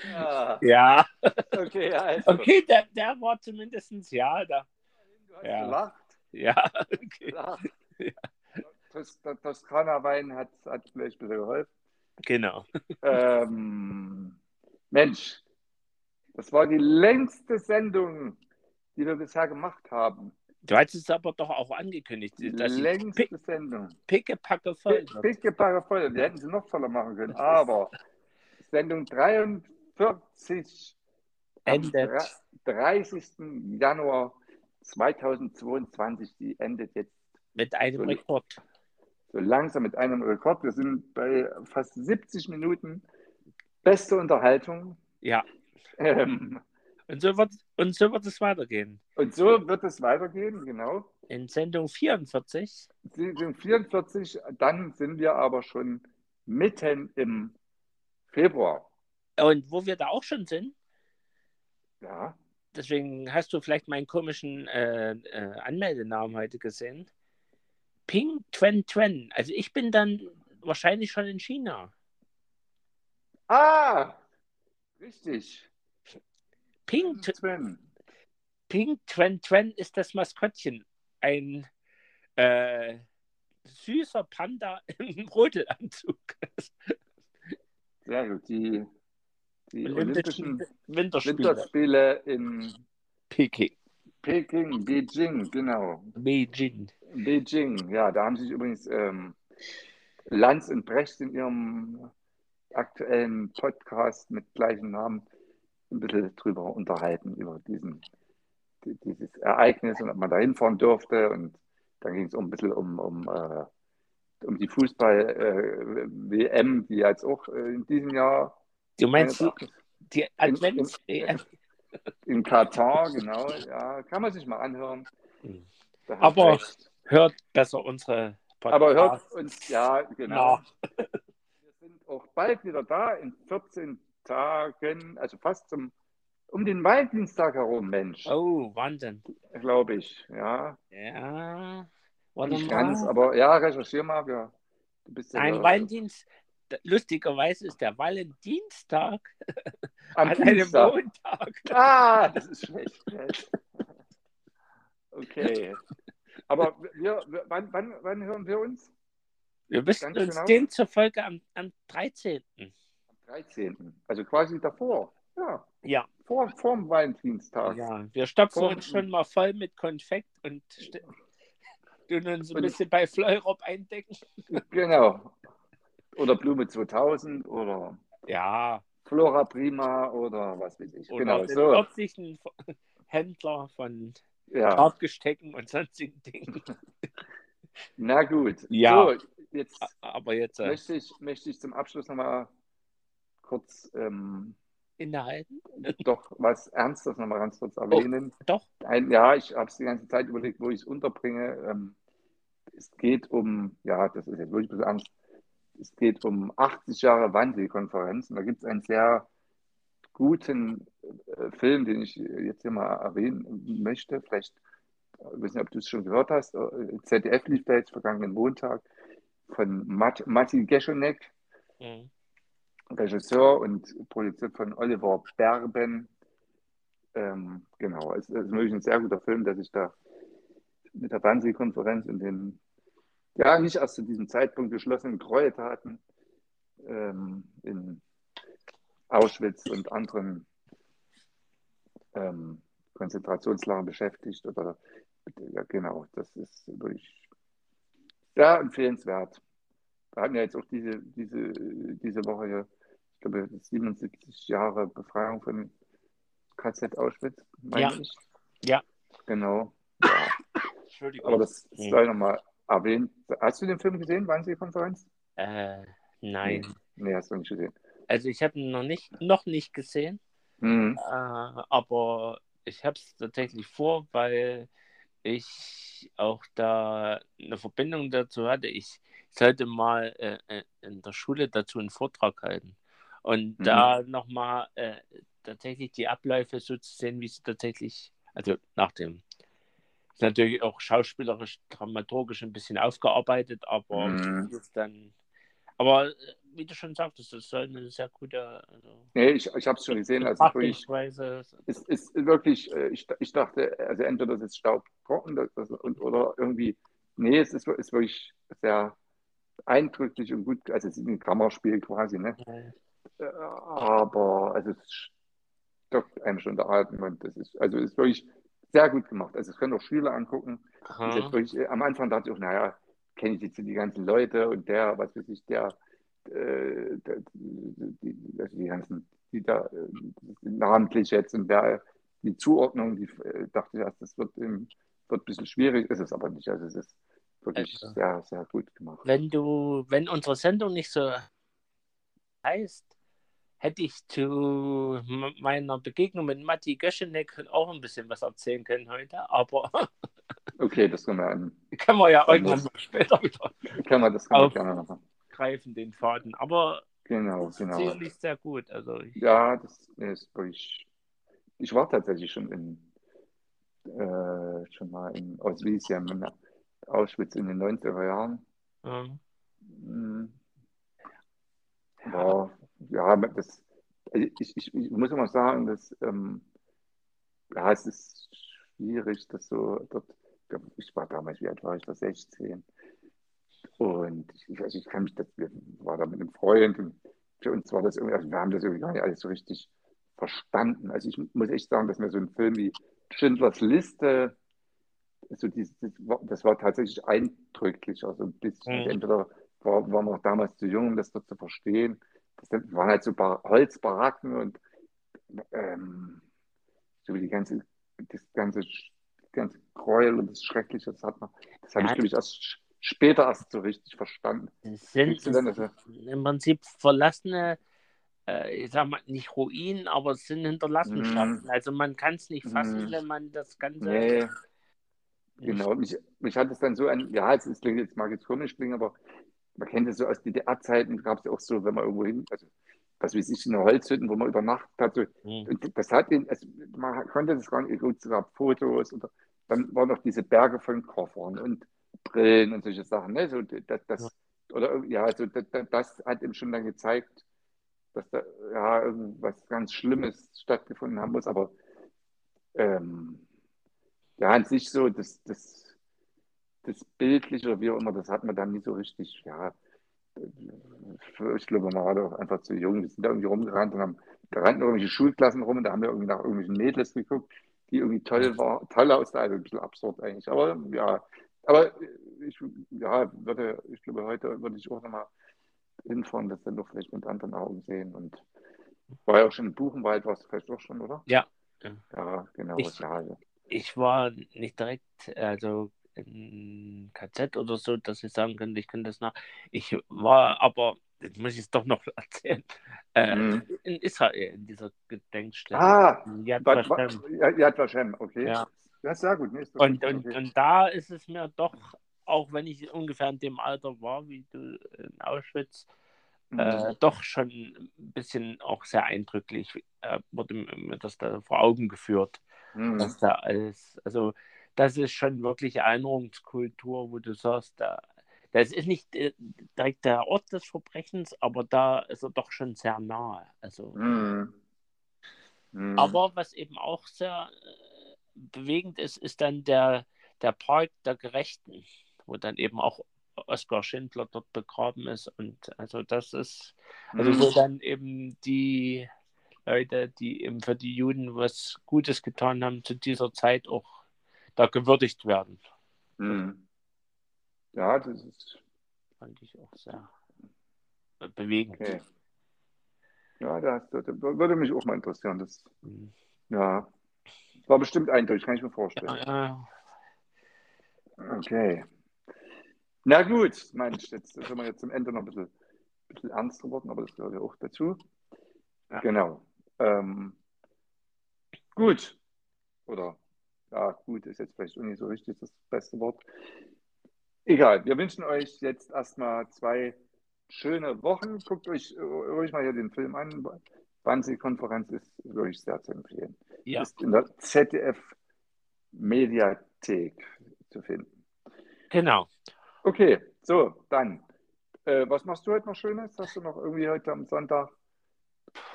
[SPEAKER 2] [laughs]
[SPEAKER 3] ja.
[SPEAKER 2] okay, also.
[SPEAKER 3] Okay, der, der war zumindest ja da.
[SPEAKER 2] Du hast
[SPEAKER 3] Ja.
[SPEAKER 2] gelacht.
[SPEAKER 3] Ja, okay.
[SPEAKER 2] gelacht.
[SPEAKER 3] Ja.
[SPEAKER 2] Das, das, das Toskana-Wein hat, hat vielleicht ein bisschen geholfen.
[SPEAKER 3] Genau.
[SPEAKER 2] Ähm, Mensch, das war die längste Sendung, die wir bisher gemacht haben.
[SPEAKER 3] Du hast es aber doch auch angekündigt, dass
[SPEAKER 2] längste
[SPEAKER 3] pick,
[SPEAKER 2] Sendung.
[SPEAKER 3] pickepacke voll.
[SPEAKER 2] Pickepacke voll. Die hätten sie noch voller machen können. Aber Sendung 43 am
[SPEAKER 3] Endet.
[SPEAKER 2] dre- 30. Januar 2022, die endet jetzt
[SPEAKER 3] Mit einem
[SPEAKER 2] So-
[SPEAKER 3] Rekord.
[SPEAKER 2] so langsam mit einem Rekord. Wir sind bei fast 70 Minuten. Beste Unterhaltung.
[SPEAKER 3] Ja.
[SPEAKER 2] Ähm,
[SPEAKER 3] Und so wird, und so wird es weitergehen.
[SPEAKER 2] und so wird es weitergehen, genau.
[SPEAKER 3] In Sendung 44.
[SPEAKER 2] Sie sind 44, dann sind wir aber schon mitten im Februar.
[SPEAKER 3] Und wo wir da auch schon sind,
[SPEAKER 2] Ja,
[SPEAKER 3] deswegen hast du vielleicht meinen komischen äh, äh, Anmeldenamen heute gesehen. Ping Twen Twen. Also ich bin dann wahrscheinlich schon in China.
[SPEAKER 2] Ah, Richtig.
[SPEAKER 3] Pink,
[SPEAKER 2] Sven.
[SPEAKER 3] Pink Twen Twen ist das Maskottchen. Ein äh, süßer Panda [laughs] im Rodelanzug.
[SPEAKER 2] Sehr gut. Die, die
[SPEAKER 3] Olympischen
[SPEAKER 2] Olympischen
[SPEAKER 3] Winterspiele.
[SPEAKER 2] Winterspiele in
[SPEAKER 3] Peking.
[SPEAKER 2] Peking, Beijing, genau.
[SPEAKER 3] Beijing.
[SPEAKER 2] Beijing, ja, da haben sich übrigens ähm, Lanz und Brecht in ihrem aktuellen Podcast mit gleichem Namen ein bisschen drüber unterhalten, über diesen, die- dieses Ereignis und ob man da hinfahren durfte. Und dann ging es um ein bisschen um, um, äh, um die Fußball-WM, die jetzt auch äh, in diesem Jahr
[SPEAKER 3] Du meinst die, die Advents?
[SPEAKER 2] in Katar, genau, ja, kann man sich mal anhören.
[SPEAKER 3] Aber
[SPEAKER 2] Brecht-
[SPEAKER 3] hört besser unsere Podcasts.
[SPEAKER 2] Aber hört uns, ja, genau.
[SPEAKER 3] nach.
[SPEAKER 2] Wir sind auch bald wieder da in 14 Tagen, also fast zum, um den Valentinstag herum, Mensch,
[SPEAKER 3] Oh, Wahnsinn.
[SPEAKER 2] glaube ich. Ja,
[SPEAKER 3] Ja. Warte
[SPEAKER 2] nicht ganz, aber ja, recherchier mal. Ja. Du bist ja
[SPEAKER 3] Ein Valentinstag. Lustigerweise ist der Valentinstag
[SPEAKER 2] am [laughs]
[SPEAKER 3] an einem. Montag.
[SPEAKER 2] Ah, das ist schlecht. Okay. Aber wir, wann, wann, wann hören wir uns?
[SPEAKER 3] Wir müssen uns
[SPEAKER 2] genau.
[SPEAKER 3] den zufolge am, am 13.
[SPEAKER 2] Am 13. Also quasi davor. Ja,
[SPEAKER 3] Ja,
[SPEAKER 2] vor, dem Valentinstag.
[SPEAKER 3] ja. Wir stopfen
[SPEAKER 2] Vor-
[SPEAKER 3] uns schon mal voll mit Konfekt und [laughs] tun uns ein bisschen bei Fleurop eindecken. [laughs]
[SPEAKER 2] Genau. Oder Blume 2000 oder
[SPEAKER 3] Ja,
[SPEAKER 2] Flora Prima oder was weiß ich.
[SPEAKER 3] oder
[SPEAKER 2] genau, so.
[SPEAKER 3] örtlichen [laughs] Händler von
[SPEAKER 2] Ja,
[SPEAKER 3] und sonstigen Dingen.
[SPEAKER 2] na gut.
[SPEAKER 3] Ja.
[SPEAKER 2] So, jetzt
[SPEAKER 3] Aber jetzt äh,
[SPEAKER 2] möchte, ich, möchte ich zum Abschluss nochmal kurz ähm,
[SPEAKER 3] innehalten.
[SPEAKER 2] doch was Ernstes nochmal ganz kurz erwähnen.
[SPEAKER 3] Doch.
[SPEAKER 2] Ein, ja, ich habe es die ganze Zeit überlegt, wo ich es unterbringe. Ähm, es geht um, ja, das ist jetzt wirklich ein bisschen ernst. Es geht um 80 Jahre Wannsee-Konferenz. Und da gibt es einen sehr guten äh, Film, den ich jetzt hier mal erwähnen möchte. Vielleicht, äh, ich weiß nicht, ob du es schon gehört hast. Äh, ZDF lief da jetzt vergangenen Montag von Mat Matti Geschonek.
[SPEAKER 3] Mhm.
[SPEAKER 2] Regisseur und produziert von Oliver Berben. Ähm, genau, es ist wirklich ein sehr guter Film, der sich da mit der Wannsee-Konferenz und den, ja, nicht erst zu diesem Zeitpunkt geschlossenen Gräueltaten ähm, in Auschwitz und anderen ähm, Konzentrationslagern beschäftigt. Oder, ja, genau, das ist wirklich sehr empfehlenswert. Wir hatten ja jetzt auch diese, diese, diese Woche hier, ich glaube, 77 Jahre Befreiung von KZ Auschwitz, meine
[SPEAKER 3] Ja.
[SPEAKER 2] ich.
[SPEAKER 3] Ja.
[SPEAKER 2] Genau. Ja.
[SPEAKER 3] Entschuldigung.
[SPEAKER 2] Aber das
[SPEAKER 3] Mhm.
[SPEAKER 2] sei nochmal erwähnt. Hast du den Film gesehen, Wannsee-Konferenz?
[SPEAKER 3] Äh, nein.
[SPEAKER 2] Nee, hast du nicht gesehen.
[SPEAKER 3] Also ich habe ihn noch nicht, noch nicht gesehen,
[SPEAKER 2] Mhm.
[SPEAKER 3] äh, aber ich habe es tatsächlich vor, weil ich auch da eine Verbindung dazu hatte. Ich sollte mal äh, äh, in der Schule dazu einen Vortrag halten und
[SPEAKER 2] Mhm.
[SPEAKER 3] da nochmal äh, tatsächlich die Abläufe so zu sehen, wie sie tatsächlich, also nach dem, ist natürlich auch schauspielerisch, dramaturgisch ein bisschen aufgearbeitet, aber
[SPEAKER 2] Mhm.
[SPEAKER 3] dann, aber äh, wie du schon sagtest, das soll eine sehr gute, also
[SPEAKER 2] Nee, ich, ich habe es schon gesehen. Also wirklich, es ist wirklich, äh, ich, ich dachte, also entweder das ist staubtrocken das, und, oder irgendwie, nee, es ist, ist wirklich sehr eindrücklich und gut, also es ist ein Kammerspiel quasi, ne? Aber also es stockt einem schon der Atem und das ist, also ist wirklich sehr gut gemacht. Also es können auch Schüler angucken. Wirklich, äh, am Anfang dachte ich auch, naja, kenne ich jetzt die ganzen Leute und der, was weiß ich, der, äh, der die, also die ganzen, die da äh, namentlich jetzt und der, die Zuordnung, die äh, dachte ich erst, das wird, im, wird ein bisschen schwierig, ist es aber nicht. Also es ist wirklich
[SPEAKER 3] Also.
[SPEAKER 2] sehr, sehr gut gemacht.
[SPEAKER 3] Wenn du, wenn unsere Sendung nicht so heißt, hätte ich zu meiner Begegnung mit Matti Göschenek auch ein bisschen was erzählen können heute, aber [laughs]
[SPEAKER 2] Okay, das können wir,
[SPEAKER 3] können wir ja irgendwann mal später wieder
[SPEAKER 2] können wir, das
[SPEAKER 3] Auf-
[SPEAKER 2] gerne machen.
[SPEAKER 3] greifen, den Faden. Aber
[SPEAKER 2] Genau, genau.
[SPEAKER 3] ziemlich sehr gut. Also ich,
[SPEAKER 2] Ja, das ist wirklich. Ich war tatsächlich schon in äh, schon mal in Oswiecim, in Auschwitz in den 90er Jahren. Mhm. War, ja, das also ich, ich, ich muss immer sagen, dass ähm, ja, es ist schwierig, dass so dort, ich war damals, wie alt war ich da, 16. Und ich, also ich kann mich, das, wir waren da mit einem Freund und für uns war das irgendwie, also wir haben das irgendwie gar nicht alles so richtig verstanden. Also ich muss echt sagen, dass mir so ein Film wie Schindlers Liste, so dieses, das war tatsächlich eindrücklich, also ein bisschen, mhm. entweder war, waren wir damals zu jung, um das dort zu verstehen. Das waren halt so Holzbaracken und ähm, so wie die ganze, das ganze, das ganze Gräuel und das Schreckliche, das hat man, das habe ja, ich, glaube ich, erst später erst so richtig verstanden.
[SPEAKER 3] Das sind das im Prinzip verlassene, äh, ich sag mal, nicht Ruinen, aber es sind Hinterlassenschaften. Mm. Also man kann es nicht fassen, mm. wenn man das Ganze.
[SPEAKER 2] Nee. Genau, mich, mich hat es dann so an, ja, es, es klingt jetzt mag jetzt komisch klingen, aber man kennt es so aus DDR-Zeiten, gab es ja auch so, wenn man irgendwo hin, also was weiß ich, in der Holzhütten, wo man übernachtet hat. So, mhm. Und das hat ihn, also man konnte das gar nicht, gut, es gab Fotos oder dann waren noch diese Berge von Koffern und Brillen und solche Sachen. Ne? So, das, das, ja. Oder ja, also das, das, hat ihm schon dann gezeigt, dass da ja irgendwas ganz Schlimmes stattgefunden haben muss. Aber ähm, ja, an sich so, das, das, das Bildliche oder wie auch immer, das hat man dann nie so richtig, ja, ich glaube, man war doch einfach zu jung. Wir sind da irgendwie rumgerannt und haben, da rannten irgendwelche Schulklassen rum und da haben wir irgendwie nach irgendwelchen Mädels geguckt, die irgendwie toll war, toll aussahen, also ein bisschen absurd eigentlich. Aber ja, aber ich ja, würde, ich glaube, heute würde ich auch nochmal hinfahren, das dann doch vielleicht mit anderen Augen sehen. Und war ja auch schon in Buchenwald, warst du vielleicht auch schon, oder?
[SPEAKER 3] Ja.
[SPEAKER 2] Ja, genau.
[SPEAKER 3] Ich, ja, ja. ich war nicht direkt, also in KZ oder so, dass ich sagen könnte, ich könnte das nach. Ich war aber, jetzt muss ich es doch noch [laughs] erzählen, äh, mhm. in Israel, in dieser Gedenkstätte.
[SPEAKER 2] Ah, Yad Vashem. Yad Vashem, okay.
[SPEAKER 3] Ja.
[SPEAKER 2] Ja, sehr gut.
[SPEAKER 3] Nee, und, und, okay. und da ist es mir doch, auch wenn ich ungefähr in dem Alter war, wie du in Auschwitz, mhm. äh, doch schon ein bisschen auch sehr eindrücklich äh, wurde mir das da vor Augen geführt, mhm. dass da alles, also das ist schon wirklich Erinnerungskultur, wo du sagst, da, das ist nicht äh, direkt der Ort des Verbrechens, aber da ist er doch schon sehr nahe. Also,
[SPEAKER 2] mhm.
[SPEAKER 3] Mhm. Aber was eben auch sehr äh, bewegend ist, ist dann der, der Park der Gerechten, wo dann eben auch Oskar Schindler dort begraben ist. Und also das ist, also mhm. wo dann eben die Leute, die eben für die Juden was Gutes getan haben, zu dieser Zeit auch da gewürdigt werden.
[SPEAKER 2] Mhm. Ja, das ist.
[SPEAKER 3] Fand ich auch sehr bewegend. Okay.
[SPEAKER 2] Ja, das, das, würde mich auch mal interessieren. Das, mhm. Ja, war bestimmt eindeutig, kann ich mir vorstellen.
[SPEAKER 3] Ja,
[SPEAKER 2] ja. Okay. Na gut, Mensch, jetzt sind wir jetzt zum Ende noch ein bisschen, bisschen ernster geworden, aber das gehört ja auch dazu. Ja. Genau. Ähm, gut. Oder ja, gut, ist jetzt vielleicht auch nicht so richtig das beste Wort. Egal, wir wünschen euch jetzt erstmal zwei schöne Wochen. Guckt euch ruhig mal hier den Film an. Wannsee-Konferenz ist wirklich sehr zu empfehlen.
[SPEAKER 3] Ja.
[SPEAKER 2] Ist in der ZDF-Mediathek zu finden.
[SPEAKER 3] Genau.
[SPEAKER 2] Okay, so, dann. Äh, was machst du heute noch Schönes? Hast du noch irgendwie heute am Sonntag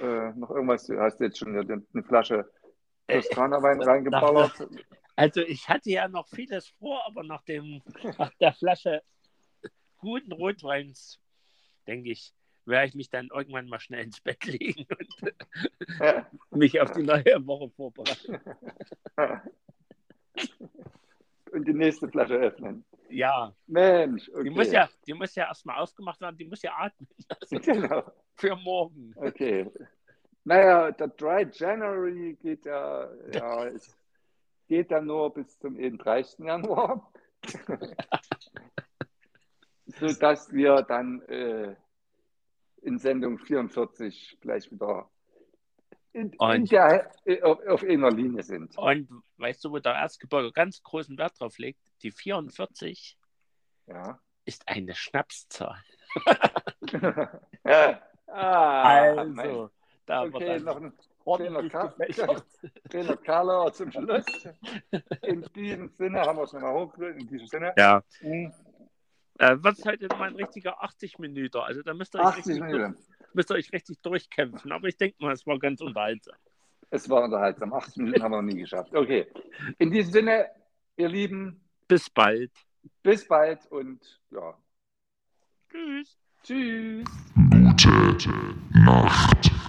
[SPEAKER 2] äh, noch irgendwas? Hast du jetzt schon eine, eine Flasche Toskana-Wein reingeballert.
[SPEAKER 3] Also ich hatte ja noch vieles vor, aber nach, dem, nach der Flasche guten Rotweins, denke ich, werde ich mich dann irgendwann mal schnell ins Bett legen und ja. mich auf die neue Woche vorbereiten. [laughs]
[SPEAKER 2] Und die nächste Flasche öffnen.
[SPEAKER 3] Ja.
[SPEAKER 2] Mensch,
[SPEAKER 3] okay. Die muss ja, die muss ja erstmal aufgemacht werden, die muss ja atmen. Also [laughs] genau. Für morgen.
[SPEAKER 2] Okay. Naja, der Dry January geht ja, [laughs] ja geht dann nur bis zum 31. Januar. [laughs] sodass wir dann äh, in Sendung 44 gleich wieder in, in der, äh, auf, auf einer Linie sind.
[SPEAKER 3] Und weißt du, wo der Erzgebirge ganz großen Wert drauf legt? Die 44
[SPEAKER 2] ja.
[SPEAKER 3] ist eine Schnapszahl. [laughs]
[SPEAKER 2] ja.
[SPEAKER 3] ah, also,
[SPEAKER 2] da haben okay, wir dann noch, ordentlich gefächert. noch Carlo zum Schluss. In [laughs] diesem Sinne haben wir es nochmal hochgeführt. In diesem Sinne.
[SPEAKER 3] Ja. Mhm. Äh, was ist heute mein richtiger 80 Minuten? Also da müsst ihr,
[SPEAKER 2] euch richtig, durch,
[SPEAKER 3] müsst ihr euch richtig durchkämpfen. Aber ich denke mal, es war ganz unterhaltsam.
[SPEAKER 2] Es war unterhaltsam. 80 Minuten haben wir noch nie geschafft. Okay. In diesem Sinne, ihr Lieben.
[SPEAKER 3] Bis bald.
[SPEAKER 2] Bis bald und ja.
[SPEAKER 3] Tschüss.
[SPEAKER 2] Tschüss.
[SPEAKER 4] Gute Nacht.